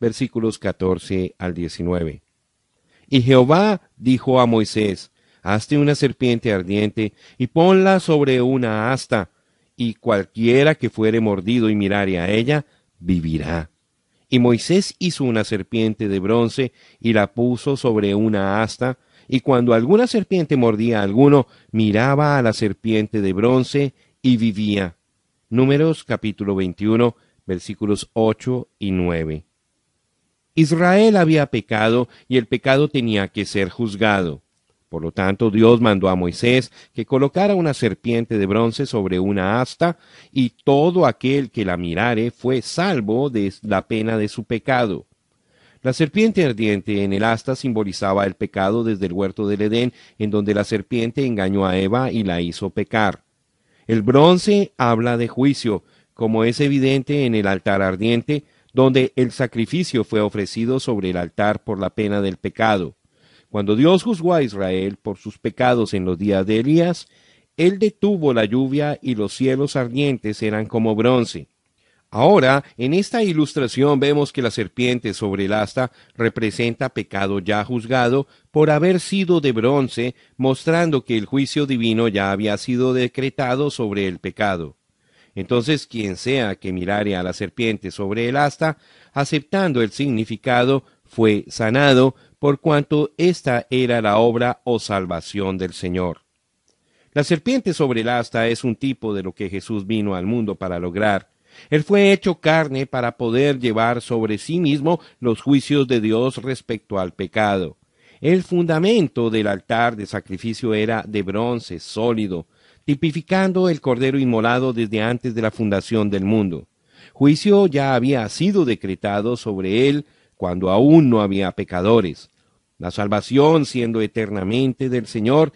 versículos 14 al 19. Y Jehová dijo a Moisés, hazte una serpiente ardiente y ponla sobre una asta, y cualquiera que fuere mordido y mirare a ella, vivirá. Y Moisés hizo una serpiente de bronce y la puso sobre una asta, y cuando alguna serpiente mordía a alguno, miraba a la serpiente de bronce y vivía. Números capítulo 21, versículos 8 y 9. Israel había pecado y el pecado tenía que ser juzgado. Por lo tanto, Dios mandó a Moisés que colocara una serpiente de bronce sobre una asta, y todo aquel que la mirare fue salvo de la pena de su pecado. La serpiente ardiente en el asta simbolizaba el pecado desde el huerto del Edén, en donde la serpiente engañó a Eva y la hizo pecar. El bronce habla de juicio, como es evidente en el altar ardiente, donde el sacrificio fue ofrecido sobre el altar por la pena del pecado. Cuando Dios juzgó a Israel por sus pecados en los días de Elías, él detuvo la lluvia y los cielos ardientes eran como bronce. Ahora, en esta ilustración vemos que la serpiente sobre el asta representa pecado ya juzgado por haber sido de bronce, mostrando que el juicio divino ya había sido decretado sobre el pecado. Entonces, quien sea que mirare a la serpiente sobre el asta, aceptando el significado, fue sanado, por cuanto esta era la obra o salvación del Señor. La serpiente sobre el asta es un tipo de lo que Jesús vino al mundo para lograr. Él fue hecho carne para poder llevar sobre sí mismo los juicios de Dios respecto al pecado. El fundamento del altar de sacrificio era de bronce sólido, tipificando el cordero inmolado desde antes de la fundación del mundo. Juicio ya había sido decretado sobre él cuando aún no había pecadores. La salvación siendo eternamente del Señor,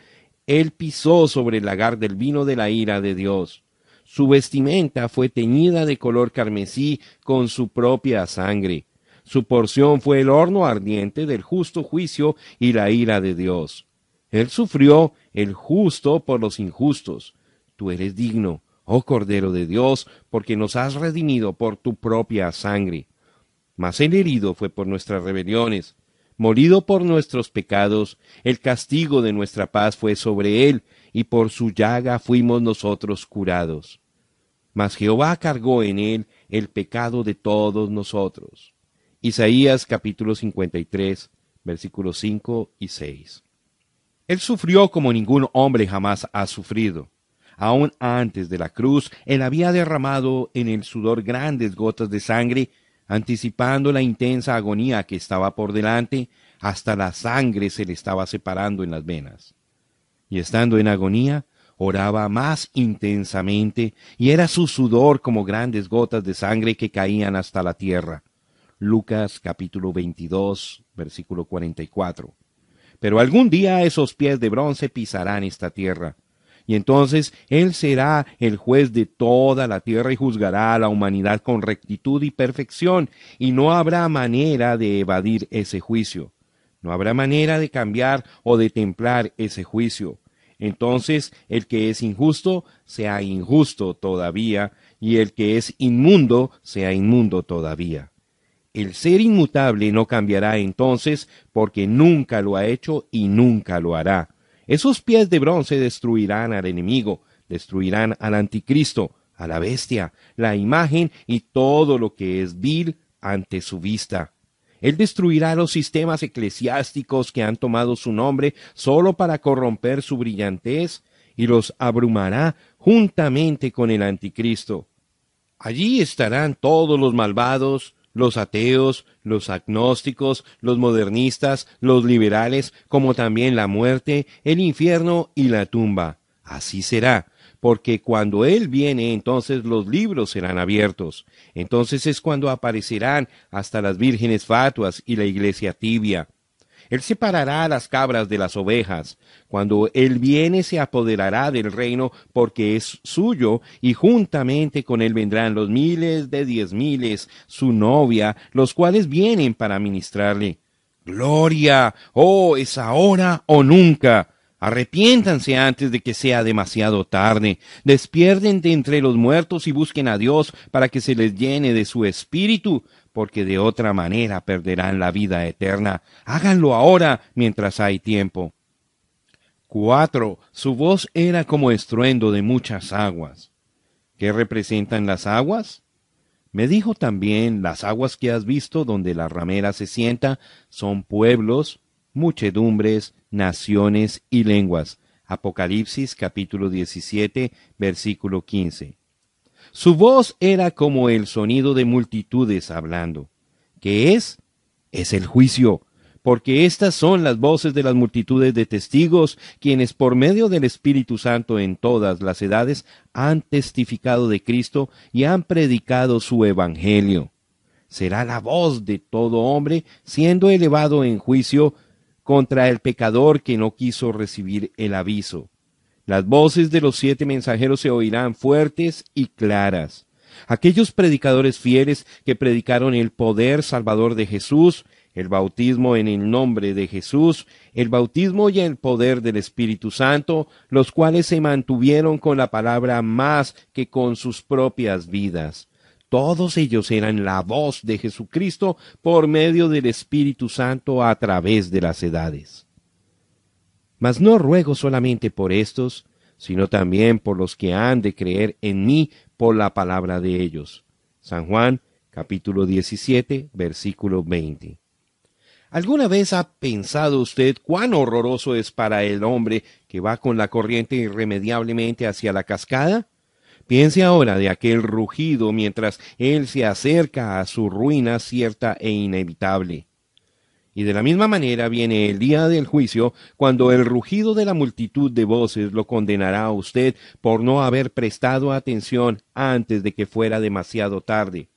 Él pisó sobre el lagar del vino de la ira de Dios. Su vestimenta fue teñida de color carmesí con su propia sangre. Su porción fue el horno ardiente del justo juicio y la ira de Dios. Él sufrió el justo por los injustos. Tú eres digno, oh Cordero de Dios, porque nos has redimido por tu propia sangre. Mas el herido fue por nuestras rebeliones, molido por nuestros pecados, el castigo de nuestra paz fue sobre él, y por su llaga fuimos nosotros curados. Mas Jehová cargó en él el pecado de todos nosotros. Isaías capítulo 53, versículos 5 y 6. Él sufrió como ningún hombre jamás ha sufrido. Aun antes de la cruz, él había derramado en el sudor grandes gotas de sangre anticipando la intensa agonía que estaba por delante, hasta la sangre se le estaba separando en las venas. Y estando en agonía, oraba más intensamente, y era su sudor como grandes gotas de sangre que caían hasta la tierra. Lucas capítulo 22, versículo 44. Pero algún día esos pies de bronce pisarán esta tierra. Y entonces Él será el juez de toda la tierra y juzgará a la humanidad con rectitud y perfección, y no habrá manera de evadir ese juicio. No habrá manera de cambiar o de templar ese juicio. Entonces el que es injusto sea injusto todavía, y el que es inmundo sea inmundo todavía. El ser inmutable no cambiará entonces, porque nunca lo ha hecho y nunca lo hará. Esos pies de bronce destruirán al enemigo, destruirán al anticristo, a la bestia, la imagen y todo lo que es vil ante su vista. Él destruirá los sistemas eclesiásticos que han tomado su nombre solo para corromper su brillantez y los abrumará juntamente con el anticristo. Allí estarán todos los malvados, los ateos, los agnósticos, los modernistas, los liberales, como también la muerte, el infierno y la tumba. Así será, porque cuando Él viene entonces los libros serán abiertos. Entonces es cuando aparecerán hasta las vírgenes fatuas y la iglesia tibia. Él separará las cabras de las ovejas. Cuando Él viene se apoderará del reino porque es suyo, y juntamente con Él vendrán los miles de diez miles, su novia, los cuales vienen para ministrarle. Gloria, oh, es ahora o nunca. Arrepiéntanse antes de que sea demasiado tarde. Despierden de entre los muertos y busquen a Dios para que se les llene de su espíritu, porque de otra manera perderán la vida eterna. Háganlo ahora mientras hay tiempo. 4. Su voz era como estruendo de muchas aguas. ¿Qué representan las aguas? Me dijo también, las aguas que has visto donde la ramera se sienta son pueblos, muchedumbres, naciones y lenguas. Apocalipsis capítulo 17 versículo 15. Su voz era como el sonido de multitudes hablando. ¿Qué es? Es el juicio, porque estas son las voces de las multitudes de testigos, quienes por medio del Espíritu Santo en todas las edades han testificado de Cristo y han predicado su Evangelio. Será la voz de todo hombre siendo elevado en juicio contra el pecador que no quiso recibir el aviso. Las voces de los siete mensajeros se oirán fuertes y claras. Aquellos predicadores fieles que predicaron el poder salvador de Jesús, el bautismo en el nombre de Jesús, el bautismo y el poder del Espíritu Santo, los cuales se mantuvieron con la palabra más que con sus propias vidas. Todos ellos eran la voz de Jesucristo por medio del Espíritu Santo a través de las edades. Mas no ruego solamente por estos, sino también por los que han de creer en mí por la palabra de ellos. San Juan capítulo 17 versículo 20. ¿Alguna vez ha pensado usted cuán horroroso es para el hombre que va con la corriente irremediablemente hacia la cascada? Piense ahora de aquel rugido mientras él se acerca a su ruina cierta e inevitable. Y de la misma manera viene el día del juicio, cuando el rugido de la multitud de voces lo condenará a usted por no haber prestado atención antes de que fuera demasiado tarde.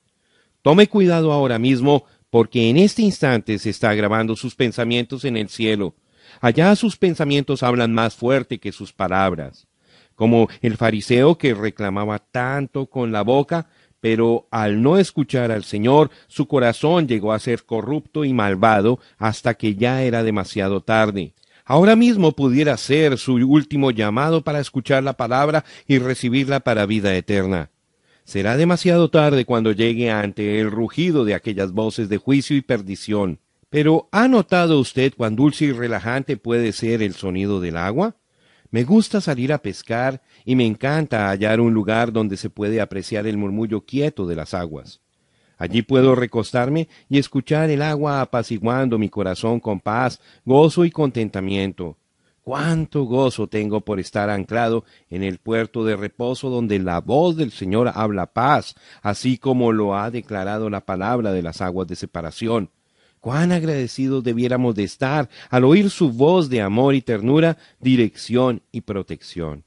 Tome cuidado ahora mismo, porque en este instante se está grabando sus pensamientos en el cielo. Allá sus pensamientos hablan más fuerte que sus palabras como el fariseo que reclamaba tanto con la boca, pero al no escuchar al Señor, su corazón llegó a ser corrupto y malvado hasta que ya era demasiado tarde. Ahora mismo pudiera ser su último llamado para escuchar la palabra y recibirla para vida eterna. Será demasiado tarde cuando llegue ante el rugido de aquellas voces de juicio y perdición. Pero ¿ha notado usted cuán dulce y relajante puede ser el sonido del agua? Me gusta salir a pescar y me encanta hallar un lugar donde se puede apreciar el murmullo quieto de las aguas. Allí puedo recostarme y escuchar el agua apaciguando mi corazón con paz, gozo y contentamiento. Cuánto gozo tengo por estar anclado en el puerto de reposo donde la voz del Señor habla paz, así como lo ha declarado la palabra de las aguas de separación. Cuán agradecidos debiéramos de estar al oír su voz de amor y ternura, dirección y protección.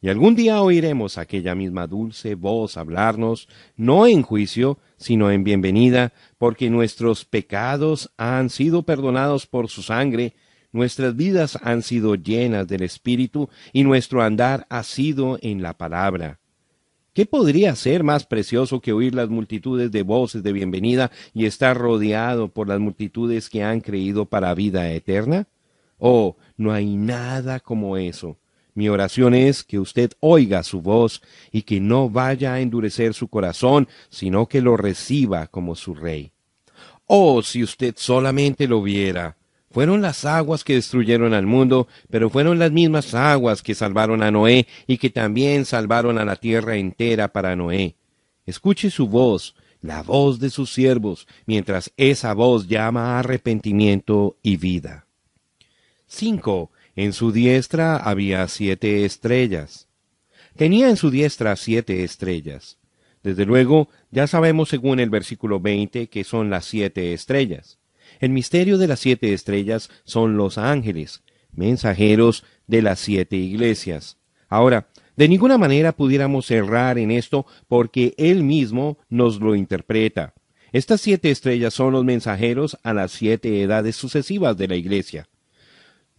Y algún día oiremos aquella misma dulce voz hablarnos, no en juicio, sino en bienvenida, porque nuestros pecados han sido perdonados por su sangre, nuestras vidas han sido llenas del Espíritu y nuestro andar ha sido en la palabra. ¿Qué podría ser más precioso que oír las multitudes de voces de bienvenida y estar rodeado por las multitudes que han creído para vida eterna? Oh, no hay nada como eso. Mi oración es que usted oiga su voz y que no vaya a endurecer su corazón, sino que lo reciba como su rey. Oh, si usted solamente lo viera. Fueron las aguas que destruyeron al mundo, pero fueron las mismas aguas que salvaron a Noé y que también salvaron a la tierra entera para Noé. Escuche su voz, la voz de sus siervos, mientras esa voz llama a arrepentimiento y vida. 5. En su diestra había siete estrellas. Tenía en su diestra siete estrellas. Desde luego, ya sabemos según el versículo 20 que son las siete estrellas. El misterio de las siete estrellas son los ángeles, mensajeros de las siete iglesias. Ahora, de ninguna manera pudiéramos errar en esto porque Él mismo nos lo interpreta. Estas siete estrellas son los mensajeros a las siete edades sucesivas de la iglesia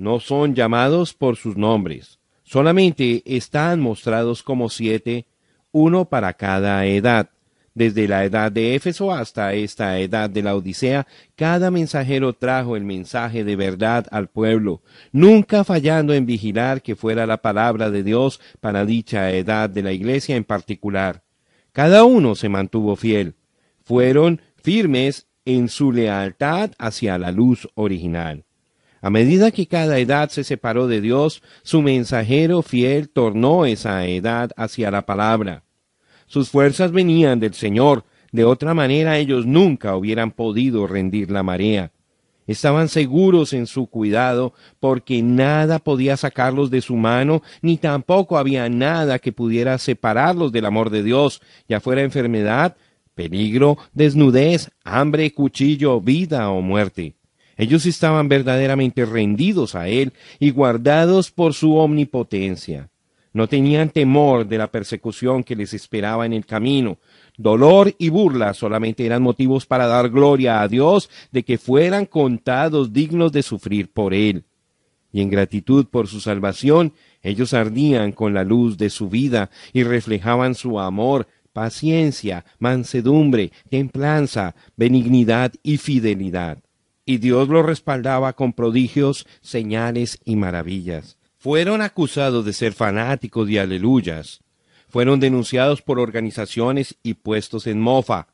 no son llamados por sus nombres, solamente están mostrados como siete, uno para cada edad. Desde la edad de Éfeso hasta esta edad de la Odisea, cada mensajero trajo el mensaje de verdad al pueblo, nunca fallando en vigilar que fuera la palabra de Dios para dicha edad de la iglesia en particular. Cada uno se mantuvo fiel. Fueron firmes en su lealtad hacia la luz original. A medida que cada edad se separó de Dios, su mensajero fiel tornó esa edad hacia la palabra. Sus fuerzas venían del Señor, de otra manera ellos nunca hubieran podido rendir la marea. Estaban seguros en su cuidado, porque nada podía sacarlos de su mano, ni tampoco había nada que pudiera separarlos del amor de Dios, ya fuera enfermedad, peligro, desnudez, hambre, cuchillo, vida o muerte. Ellos estaban verdaderamente rendidos a Él y guardados por su omnipotencia. No tenían temor de la persecución que les esperaba en el camino. Dolor y burla solamente eran motivos para dar gloria a Dios de que fueran contados dignos de sufrir por Él. Y en gratitud por su salvación, ellos ardían con la luz de su vida y reflejaban su amor, paciencia, mansedumbre, templanza, benignidad y fidelidad y Dios lo respaldaba con prodigios, señales y maravillas. Fueron acusados de ser fanáticos y aleluyas. Fueron denunciados por organizaciones y puestos en mofa,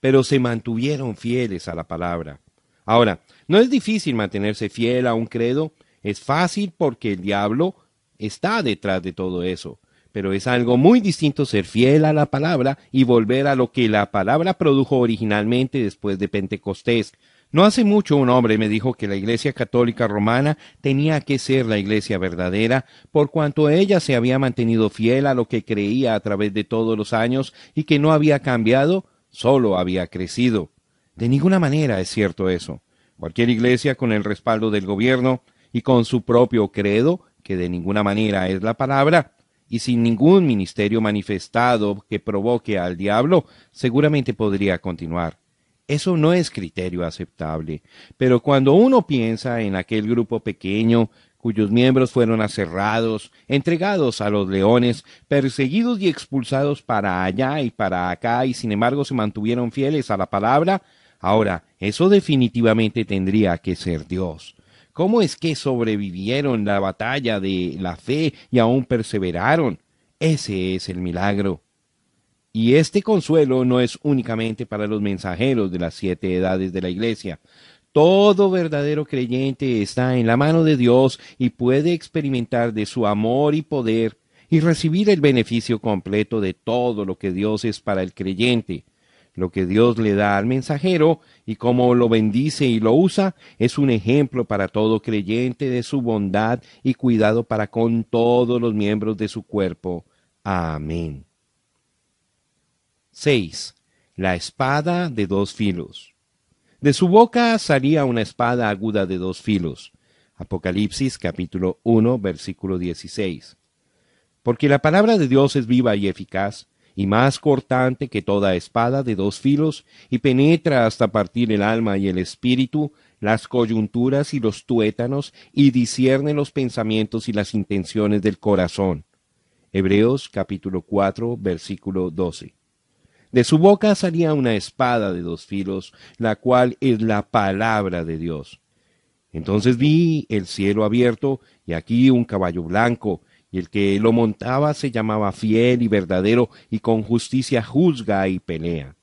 pero se mantuvieron fieles a la palabra. Ahora, no es difícil mantenerse fiel a un credo, es fácil porque el diablo está detrás de todo eso, pero es algo muy distinto ser fiel a la palabra y volver a lo que la palabra produjo originalmente después de Pentecostés, no hace mucho un hombre me dijo que la Iglesia Católica Romana tenía que ser la Iglesia verdadera, por cuanto ella se había mantenido fiel a lo que creía a través de todos los años y que no había cambiado, solo había crecido. De ninguna manera es cierto eso. Cualquier iglesia con el respaldo del gobierno y con su propio credo, que de ninguna manera es la palabra, y sin ningún ministerio manifestado que provoque al diablo, seguramente podría continuar. Eso no es criterio aceptable. Pero cuando uno piensa en aquel grupo pequeño cuyos miembros fueron aserrados, entregados a los leones, perseguidos y expulsados para allá y para acá, y sin embargo se mantuvieron fieles a la palabra, ahora, eso definitivamente tendría que ser Dios. ¿Cómo es que sobrevivieron la batalla de la fe y aún perseveraron? Ese es el milagro. Y este consuelo no es únicamente para los mensajeros de las siete edades de la iglesia. Todo verdadero creyente está en la mano de Dios y puede experimentar de su amor y poder y recibir el beneficio completo de todo lo que Dios es para el creyente. Lo que Dios le da al mensajero y cómo lo bendice y lo usa es un ejemplo para todo creyente de su bondad y cuidado para con todos los miembros de su cuerpo. Amén. 6. La espada de dos filos. De su boca salía una espada aguda de dos filos. Apocalipsis capítulo 1 versículo 16. Porque la palabra de Dios es viva y eficaz, y más cortante que toda espada de dos filos, y penetra hasta partir el alma y el espíritu, las coyunturas y los tuétanos, y discierne los pensamientos y las intenciones del corazón. Hebreos capítulo 4, versículo 12. De su boca salía una espada de dos filos, la cual es la palabra de Dios. Entonces vi el cielo abierto, y aquí un caballo blanco, y el que lo montaba se llamaba fiel y verdadero, y con justicia juzga y pelea.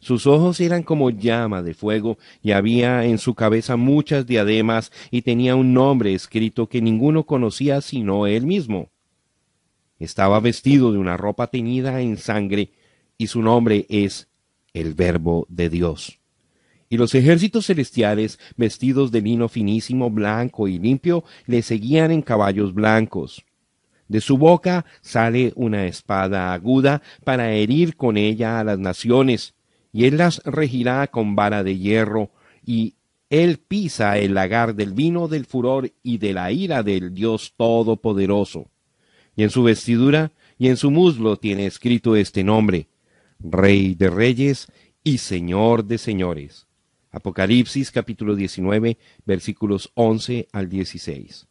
Sus ojos eran como llama de fuego, y había en su cabeza muchas diademas, y tenía un nombre escrito que ninguno conocía sino él mismo. Estaba vestido de una ropa teñida en sangre, y su nombre es el Verbo de Dios. Y los ejércitos celestiales, vestidos de lino finísimo, blanco y limpio, le seguían en caballos blancos de su boca sale una espada aguda para herir con ella a las naciones, y él las regirá con vara de hierro, y él pisa el lagar del vino del furor y de la ira del Dios Todopoderoso. Y en su vestidura y en su muslo tiene escrito este nombre, Rey de Reyes y Señor de Señores. Apocalipsis capítulo 19 versículos 11 al 16.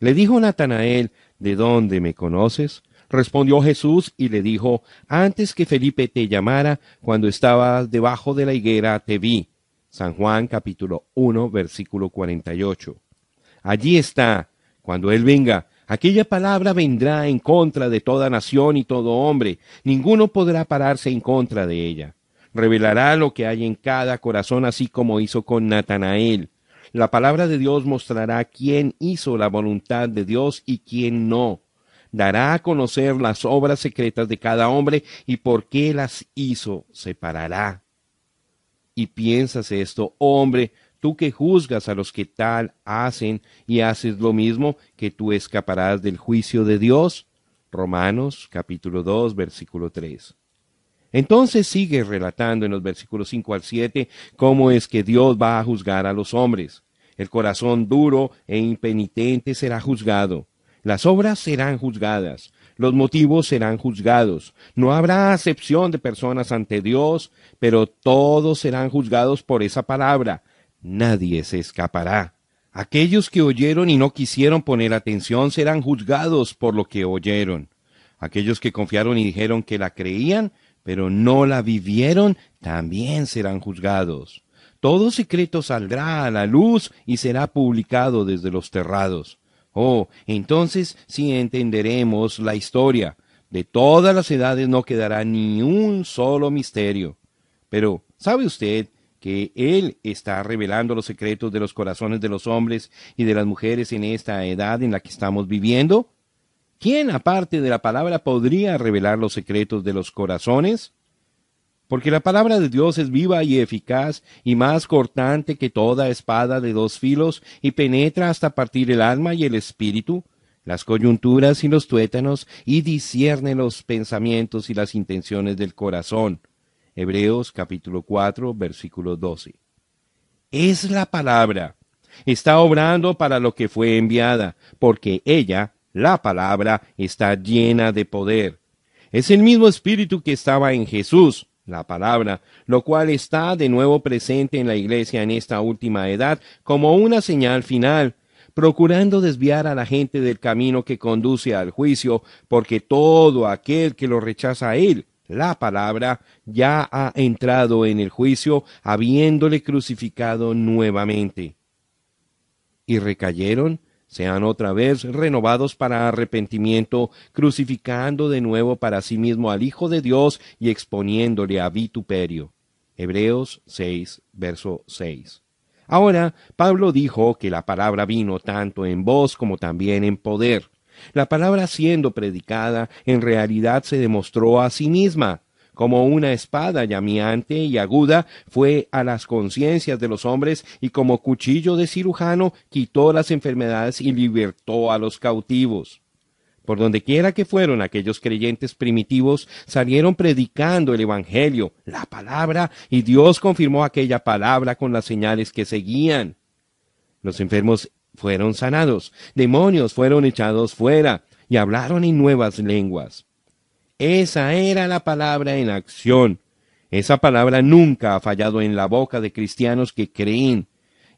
Le dijo Natanael, ¿De dónde me conoces? Respondió Jesús y le dijo, Antes que Felipe te llamara, cuando estabas debajo de la higuera, te vi. San Juan capítulo 1 versículo 48. Allí está, cuando Él venga, aquella palabra vendrá en contra de toda nación y todo hombre, ninguno podrá pararse en contra de ella. Revelará lo que hay en cada corazón, así como hizo con Natanael. La palabra de Dios mostrará quién hizo la voluntad de Dios y quién no. Dará a conocer las obras secretas de cada hombre y por qué las hizo separará. Y piensas esto, hombre, tú que juzgas a los que tal hacen y haces lo mismo, que tú escaparás del juicio de Dios. Romanos capítulo 2 versículo 3. Entonces sigue relatando en los versículos 5 al 7 cómo es que Dios va a juzgar a los hombres. El corazón duro e impenitente será juzgado. Las obras serán juzgadas. Los motivos serán juzgados. No habrá acepción de personas ante Dios, pero todos serán juzgados por esa palabra. Nadie se escapará. Aquellos que oyeron y no quisieron poner atención serán juzgados por lo que oyeron. Aquellos que confiaron y dijeron que la creían pero no la vivieron, también serán juzgados. Todo secreto saldrá a la luz y será publicado desde los terrados. Oh, entonces sí entenderemos la historia. De todas las edades no quedará ni un solo misterio. Pero, ¿sabe usted que Él está revelando los secretos de los corazones de los hombres y de las mujeres en esta edad en la que estamos viviendo? ¿Quién aparte de la palabra podría revelar los secretos de los corazones? Porque la palabra de Dios es viva y eficaz y más cortante que toda espada de dos filos y penetra hasta partir el alma y el espíritu, las coyunturas y los tuétanos y discierne los pensamientos y las intenciones del corazón. Hebreos capítulo 4 versículo 12. Es la palabra. Está obrando para lo que fue enviada, porque ella la palabra está llena de poder. Es el mismo espíritu que estaba en Jesús, la palabra, lo cual está de nuevo presente en la iglesia en esta última edad como una señal final, procurando desviar a la gente del camino que conduce al juicio, porque todo aquel que lo rechaza a él, la palabra, ya ha entrado en el juicio, habiéndole crucificado nuevamente. Y recayeron sean otra vez renovados para arrepentimiento, crucificando de nuevo para sí mismo al Hijo de Dios y exponiéndole a vituperio. Hebreos 6, verso 6. Ahora, Pablo dijo que la palabra vino tanto en voz como también en poder. La palabra siendo predicada en realidad se demostró a sí misma, como una espada llameante y aguda fue a las conciencias de los hombres y como cuchillo de cirujano quitó las enfermedades y libertó a los cautivos. Por donde quiera que fueron aquellos creyentes primitivos, salieron predicando el Evangelio, la palabra, y Dios confirmó aquella palabra con las señales que seguían. Los enfermos fueron sanados, demonios fueron echados fuera, y hablaron en nuevas lenguas. Esa era la palabra en acción. Esa palabra nunca ha fallado en la boca de cristianos que creen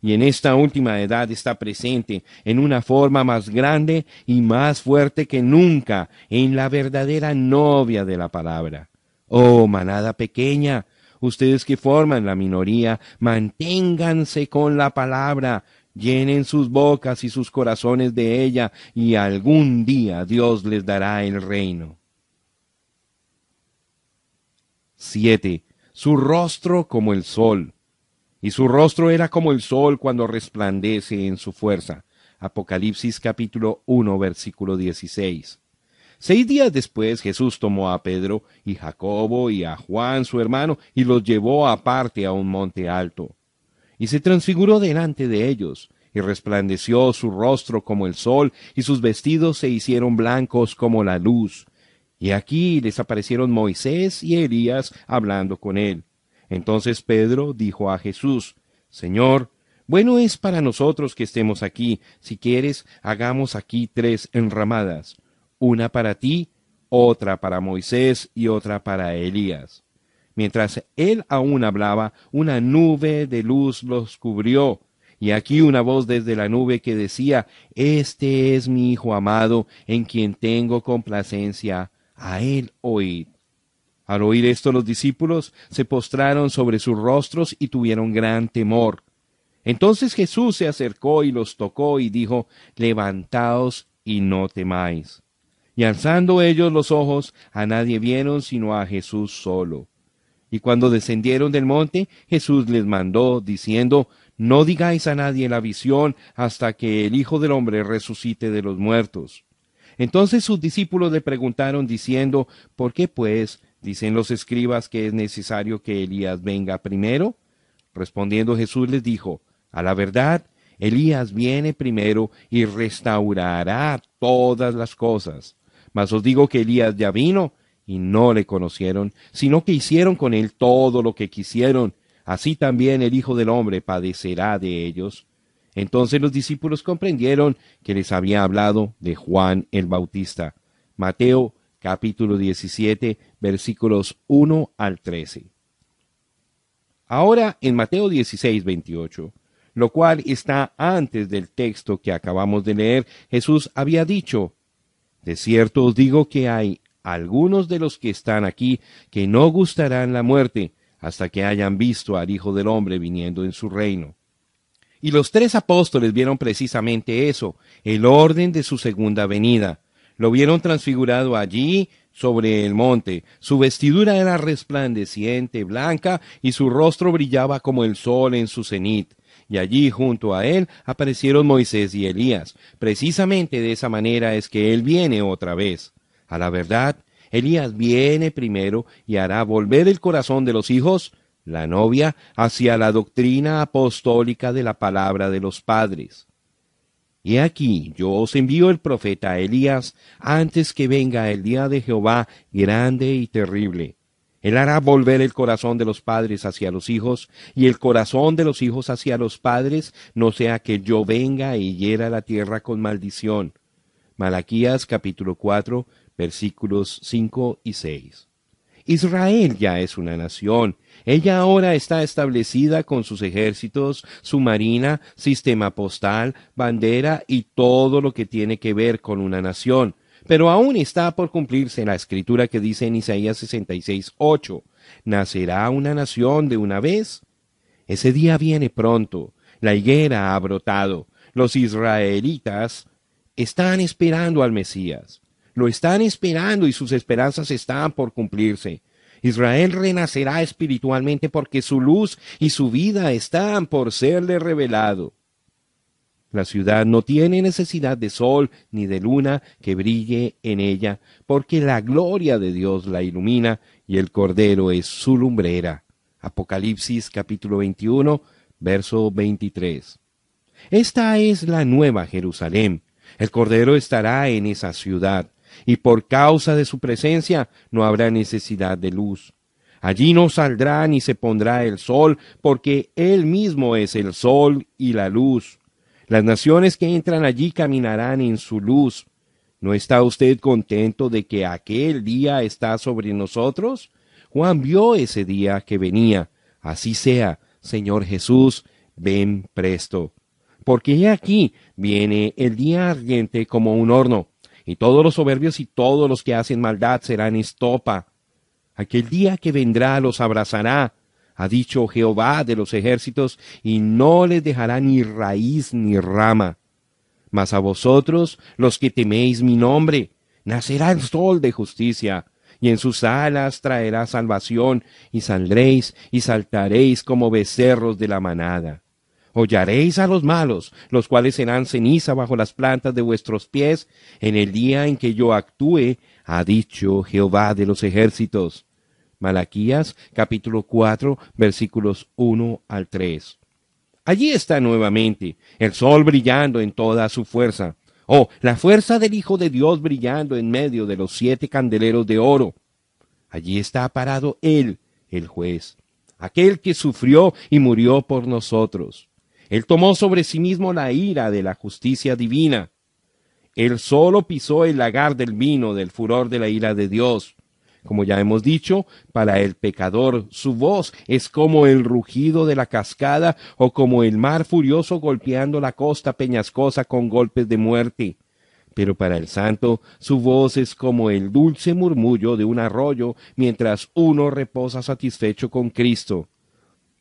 y en esta última edad está presente en una forma más grande y más fuerte que nunca en la verdadera novia de la palabra. Oh, manada pequeña, ustedes que forman la minoría, manténganse con la palabra, llenen sus bocas y sus corazones de ella, y algún día Dios les dará el reino. 7. Su rostro como el sol y su rostro era como el sol cuando resplandece en su fuerza. Apocalipsis capítulo 1 versículo 16. Seis días después Jesús tomó a Pedro y Jacobo y a Juan su hermano y los llevó aparte a un monte alto. Y se transfiguró delante de ellos, y resplandeció su rostro como el sol, y sus vestidos se hicieron blancos como la luz. Y aquí les aparecieron Moisés y Elías hablando con él. Entonces Pedro dijo a Jesús, Señor, bueno es para nosotros que estemos aquí. Si quieres, hagamos aquí tres enramadas, una para ti, otra para Moisés y otra para Elías. Mientras él aún hablaba, una nube de luz los cubrió, y aquí una voz desde la nube que decía, Este es mi Hijo amado, en quien tengo complacencia, a él oíd. Al oír esto los discípulos se postraron sobre sus rostros y tuvieron gran temor. Entonces Jesús se acercó y los tocó y dijo, Levantaos y no temáis. Y alzando ellos los ojos, a nadie vieron sino a Jesús solo. Y cuando descendieron del monte, Jesús les mandó, diciendo, No digáis a nadie la visión hasta que el Hijo del Hombre resucite de los muertos. Entonces sus discípulos le preguntaron, diciendo, ¿Por qué pues ¿Dicen los escribas que es necesario que Elías venga primero? Respondiendo Jesús les dijo, A la verdad, Elías viene primero y restaurará todas las cosas. Mas os digo que Elías ya vino y no le conocieron, sino que hicieron con él todo lo que quisieron. Así también el Hijo del Hombre padecerá de ellos. Entonces los discípulos comprendieron que les había hablado de Juan el Bautista. Mateo capítulo 17, versículos 1 al 13. Ahora en Mateo 16, 28, lo cual está antes del texto que acabamos de leer, Jesús había dicho, De cierto os digo que hay algunos de los que están aquí que no gustarán la muerte hasta que hayan visto al Hijo del Hombre viniendo en su reino. Y los tres apóstoles vieron precisamente eso, el orden de su segunda venida, lo vieron transfigurado allí sobre el monte. Su vestidura era resplandeciente, blanca, y su rostro brillaba como el sol en su cenit. Y allí junto a él aparecieron Moisés y Elías. Precisamente de esa manera es que él viene otra vez. A la verdad, Elías viene primero y hará volver el corazón de los hijos, la novia, hacia la doctrina apostólica de la palabra de los padres. Y aquí yo os envío el profeta Elías antes que venga el día de Jehová grande y terrible. Él hará volver el corazón de los padres hacia los hijos, y el corazón de los hijos hacia los padres, no sea que yo venga y hiera la tierra con maldición. Malaquías capítulo 4 versículos 5 y 6. Israel ya es una nación, ella ahora está establecida con sus ejércitos, su marina, sistema postal, bandera y todo lo que tiene que ver con una nación. Pero aún está por cumplirse la escritura que dice en Isaías 66, 8, ¿nacerá una nación de una vez? Ese día viene pronto, la higuera ha brotado, los israelitas están esperando al Mesías, lo están esperando y sus esperanzas están por cumplirse. Israel renacerá espiritualmente porque su luz y su vida están por serle revelado. La ciudad no tiene necesidad de sol ni de luna que brille en ella, porque la gloria de Dios la ilumina y el Cordero es su lumbrera. Apocalipsis capítulo 21, verso 23. Esta es la nueva Jerusalén. El Cordero estará en esa ciudad y por causa de su presencia no habrá necesidad de luz. Allí no saldrá ni se pondrá el sol, porque Él mismo es el sol y la luz. Las naciones que entran allí caminarán en su luz. ¿No está usted contento de que aquel día está sobre nosotros? Juan vio ese día que venía. Así sea, Señor Jesús, ven presto. Porque aquí viene el día ardiente como un horno, y todos los soberbios y todos los que hacen maldad serán estopa. Aquel día que vendrá los abrazará, ha dicho Jehová de los ejércitos, y no les dejará ni raíz ni rama. Mas a vosotros, los que teméis mi nombre, nacerá el sol de justicia, y en sus alas traerá salvación, y saldréis y saltaréis como becerros de la manada. Hollaréis a los malos, los cuales serán ceniza bajo las plantas de vuestros pies, en el día en que yo actúe, ha dicho Jehová de los ejércitos. Malaquías capítulo 4 versículos 1 al 3. Allí está nuevamente el sol brillando en toda su fuerza. Oh, la fuerza del Hijo de Dios brillando en medio de los siete candeleros de oro. Allí está parado Él, el juez, aquel que sufrió y murió por nosotros. Él tomó sobre sí mismo la ira de la justicia divina. Él solo pisó el lagar del vino del furor de la ira de Dios. Como ya hemos dicho, para el pecador su voz es como el rugido de la cascada o como el mar furioso golpeando la costa peñascosa con golpes de muerte. Pero para el santo su voz es como el dulce murmullo de un arroyo mientras uno reposa satisfecho con Cristo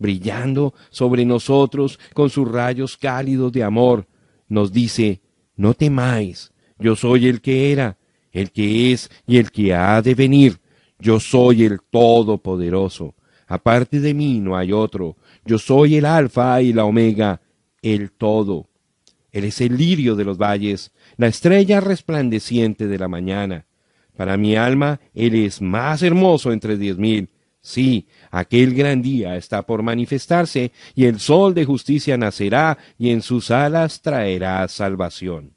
brillando sobre nosotros con sus rayos cálidos de amor, nos dice, no temáis, yo soy el que era, el que es y el que ha de venir, yo soy el Todopoderoso, aparte de mí no hay otro, yo soy el Alfa y la Omega, el Todo. Él es el lirio de los valles, la estrella resplandeciente de la mañana. Para mi alma, Él es más hermoso entre diez mil, Sí, aquel gran día está por manifestarse, y el sol de justicia nacerá, y en sus alas traerá salvación.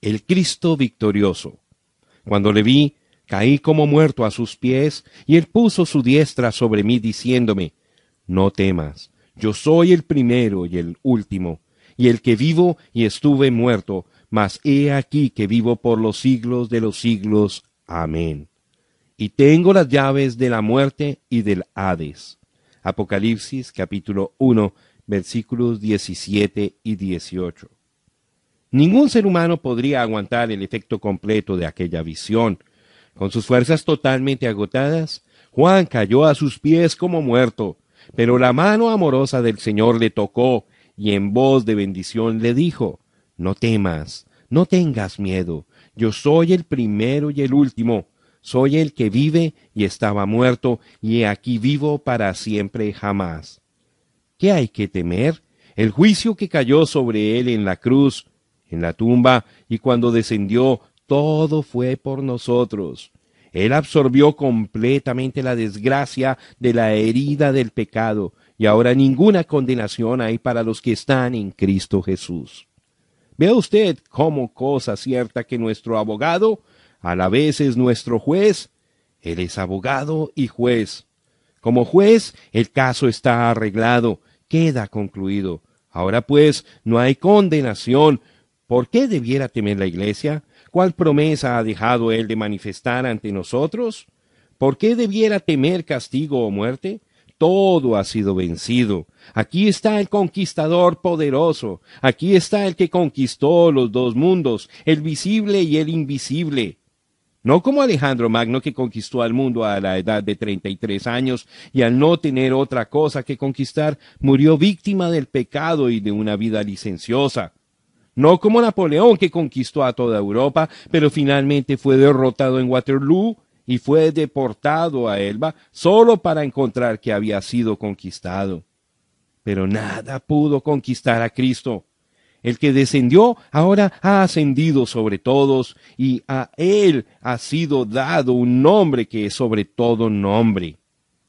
El Cristo victorioso. Cuando le vi, caí como muerto a sus pies, y él puso su diestra sobre mí, diciéndome, No temas, yo soy el primero y el último, y el que vivo y estuve muerto, mas he aquí que vivo por los siglos de los siglos. Amén y tengo las llaves de la muerte y del Hades. Apocalipsis capítulo 1 versículos 17 y 18. Ningún ser humano podría aguantar el efecto completo de aquella visión. Con sus fuerzas totalmente agotadas, Juan cayó a sus pies como muerto, pero la mano amorosa del Señor le tocó y en voz de bendición le dijo, No temas, no tengas miedo, yo soy el primero y el último, soy el que vive y estaba muerto, y aquí vivo para siempre jamás. ¿Qué hay que temer? El juicio que cayó sobre él en la cruz, en la tumba, y cuando descendió, todo fue por nosotros. Él absorbió completamente la desgracia de la herida del pecado, y ahora ninguna condenación hay para los que están en Cristo Jesús. Vea usted como cosa cierta que nuestro abogado a la vez es nuestro juez, Él es abogado y juez. Como juez, el caso está arreglado, queda concluido. Ahora pues, no hay condenación. ¿Por qué debiera temer la Iglesia? ¿Cuál promesa ha dejado Él de manifestar ante nosotros? ¿Por qué debiera temer castigo o muerte? Todo ha sido vencido. Aquí está el conquistador poderoso. Aquí está el que conquistó los dos mundos, el visible y el invisible. No como Alejandro Magno que conquistó al mundo a la edad de treinta y tres años y al no tener otra cosa que conquistar, murió víctima del pecado y de una vida licenciosa. No como Napoleón que conquistó a toda Europa, pero finalmente fue derrotado en Waterloo y fue deportado a Elba solo para encontrar que había sido conquistado. Pero nada pudo conquistar a Cristo. El que descendió ahora ha ascendido sobre todos y a él ha sido dado un nombre que es sobre todo nombre.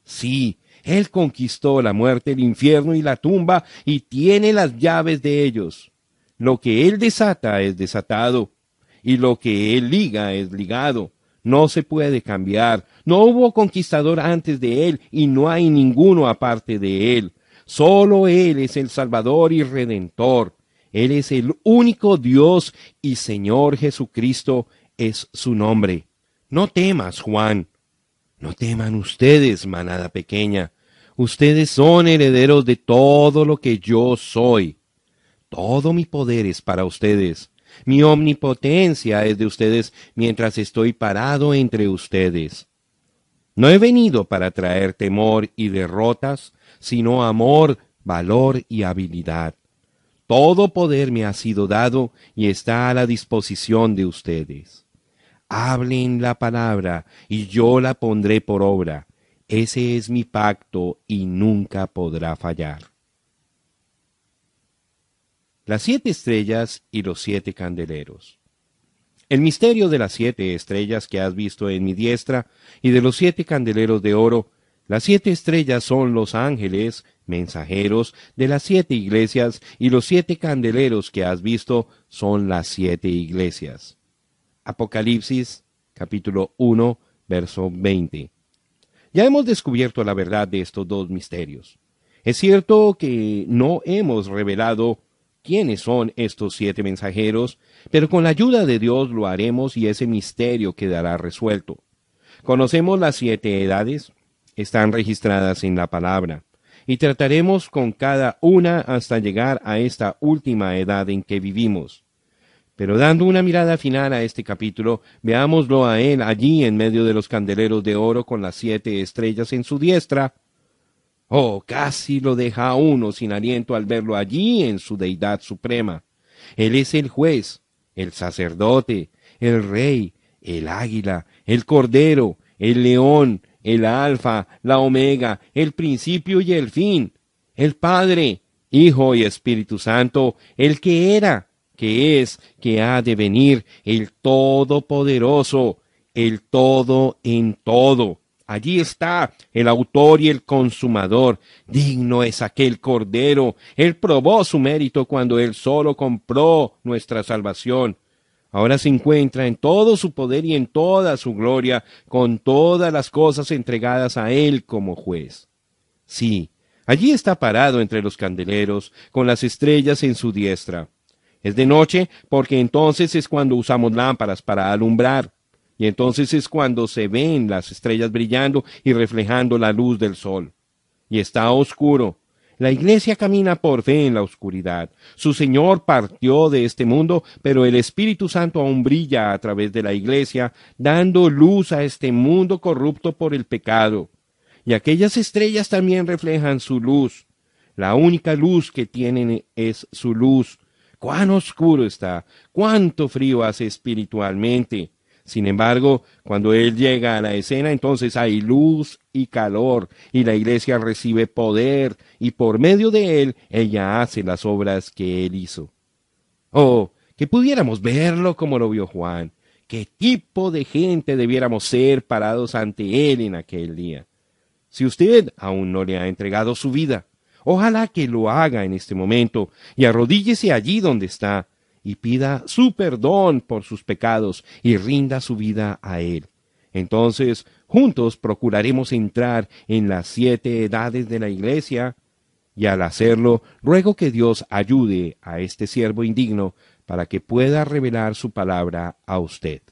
Sí, él conquistó la muerte, el infierno y la tumba y tiene las llaves de ellos. Lo que él desata es desatado y lo que él liga es ligado. No se puede cambiar. No hubo conquistador antes de él y no hay ninguno aparte de él. Solo él es el Salvador y Redentor. Él es el único Dios y Señor Jesucristo es su nombre. No temas, Juan. No teman ustedes, manada pequeña. Ustedes son herederos de todo lo que yo soy. Todo mi poder es para ustedes. Mi omnipotencia es de ustedes mientras estoy parado entre ustedes. No he venido para traer temor y derrotas, sino amor, valor y habilidad. Todo poder me ha sido dado y está a la disposición de ustedes. Hablen la palabra y yo la pondré por obra. Ese es mi pacto y nunca podrá fallar. Las siete estrellas y los siete candeleros. El misterio de las siete estrellas que has visto en mi diestra y de los siete candeleros de oro, las siete estrellas son los ángeles, mensajeros de las siete iglesias, y los siete candeleros que has visto son las siete iglesias. Apocalipsis capítulo 1, verso 20. Ya hemos descubierto la verdad de estos dos misterios. Es cierto que no hemos revelado quiénes son estos siete mensajeros, pero con la ayuda de Dios lo haremos y ese misterio quedará resuelto. Conocemos las siete edades, están registradas en la palabra, y trataremos con cada una hasta llegar a esta última edad en que vivimos. Pero dando una mirada final a este capítulo, veámoslo a él allí en medio de los candeleros de oro con las siete estrellas en su diestra, Oh, casi lo deja a uno sin aliento al verlo allí en su deidad suprema. Él es el juez, el sacerdote, el rey, el águila, el cordero, el león, el alfa, la omega, el principio y el fin, el Padre, Hijo y Espíritu Santo, el que era, que es, que ha de venir, el Todopoderoso, el todo en todo Allí está el autor y el consumador. Digno es aquel Cordero. Él probó su mérito cuando él solo compró nuestra salvación. Ahora se encuentra en todo su poder y en toda su gloria, con todas las cosas entregadas a él como juez. Sí, allí está parado entre los candeleros, con las estrellas en su diestra. Es de noche porque entonces es cuando usamos lámparas para alumbrar. Y entonces es cuando se ven las estrellas brillando y reflejando la luz del sol. Y está oscuro. La iglesia camina por fe en la oscuridad. Su Señor partió de este mundo, pero el Espíritu Santo aún brilla a través de la iglesia, dando luz a este mundo corrupto por el pecado. Y aquellas estrellas también reflejan su luz. La única luz que tienen es su luz. Cuán oscuro está, cuánto frío hace espiritualmente. Sin embargo, cuando Él llega a la escena, entonces hay luz y calor, y la iglesia recibe poder, y por medio de Él, ella hace las obras que Él hizo. Oh, que pudiéramos verlo como lo vio Juan. ¿Qué tipo de gente debiéramos ser parados ante Él en aquel día? Si usted aún no le ha entregado su vida, ojalá que lo haga en este momento y arrodíllese allí donde está y pida su perdón por sus pecados y rinda su vida a Él. Entonces, juntos procuraremos entrar en las siete edades de la Iglesia, y al hacerlo, ruego que Dios ayude a este siervo indigno para que pueda revelar su palabra a usted.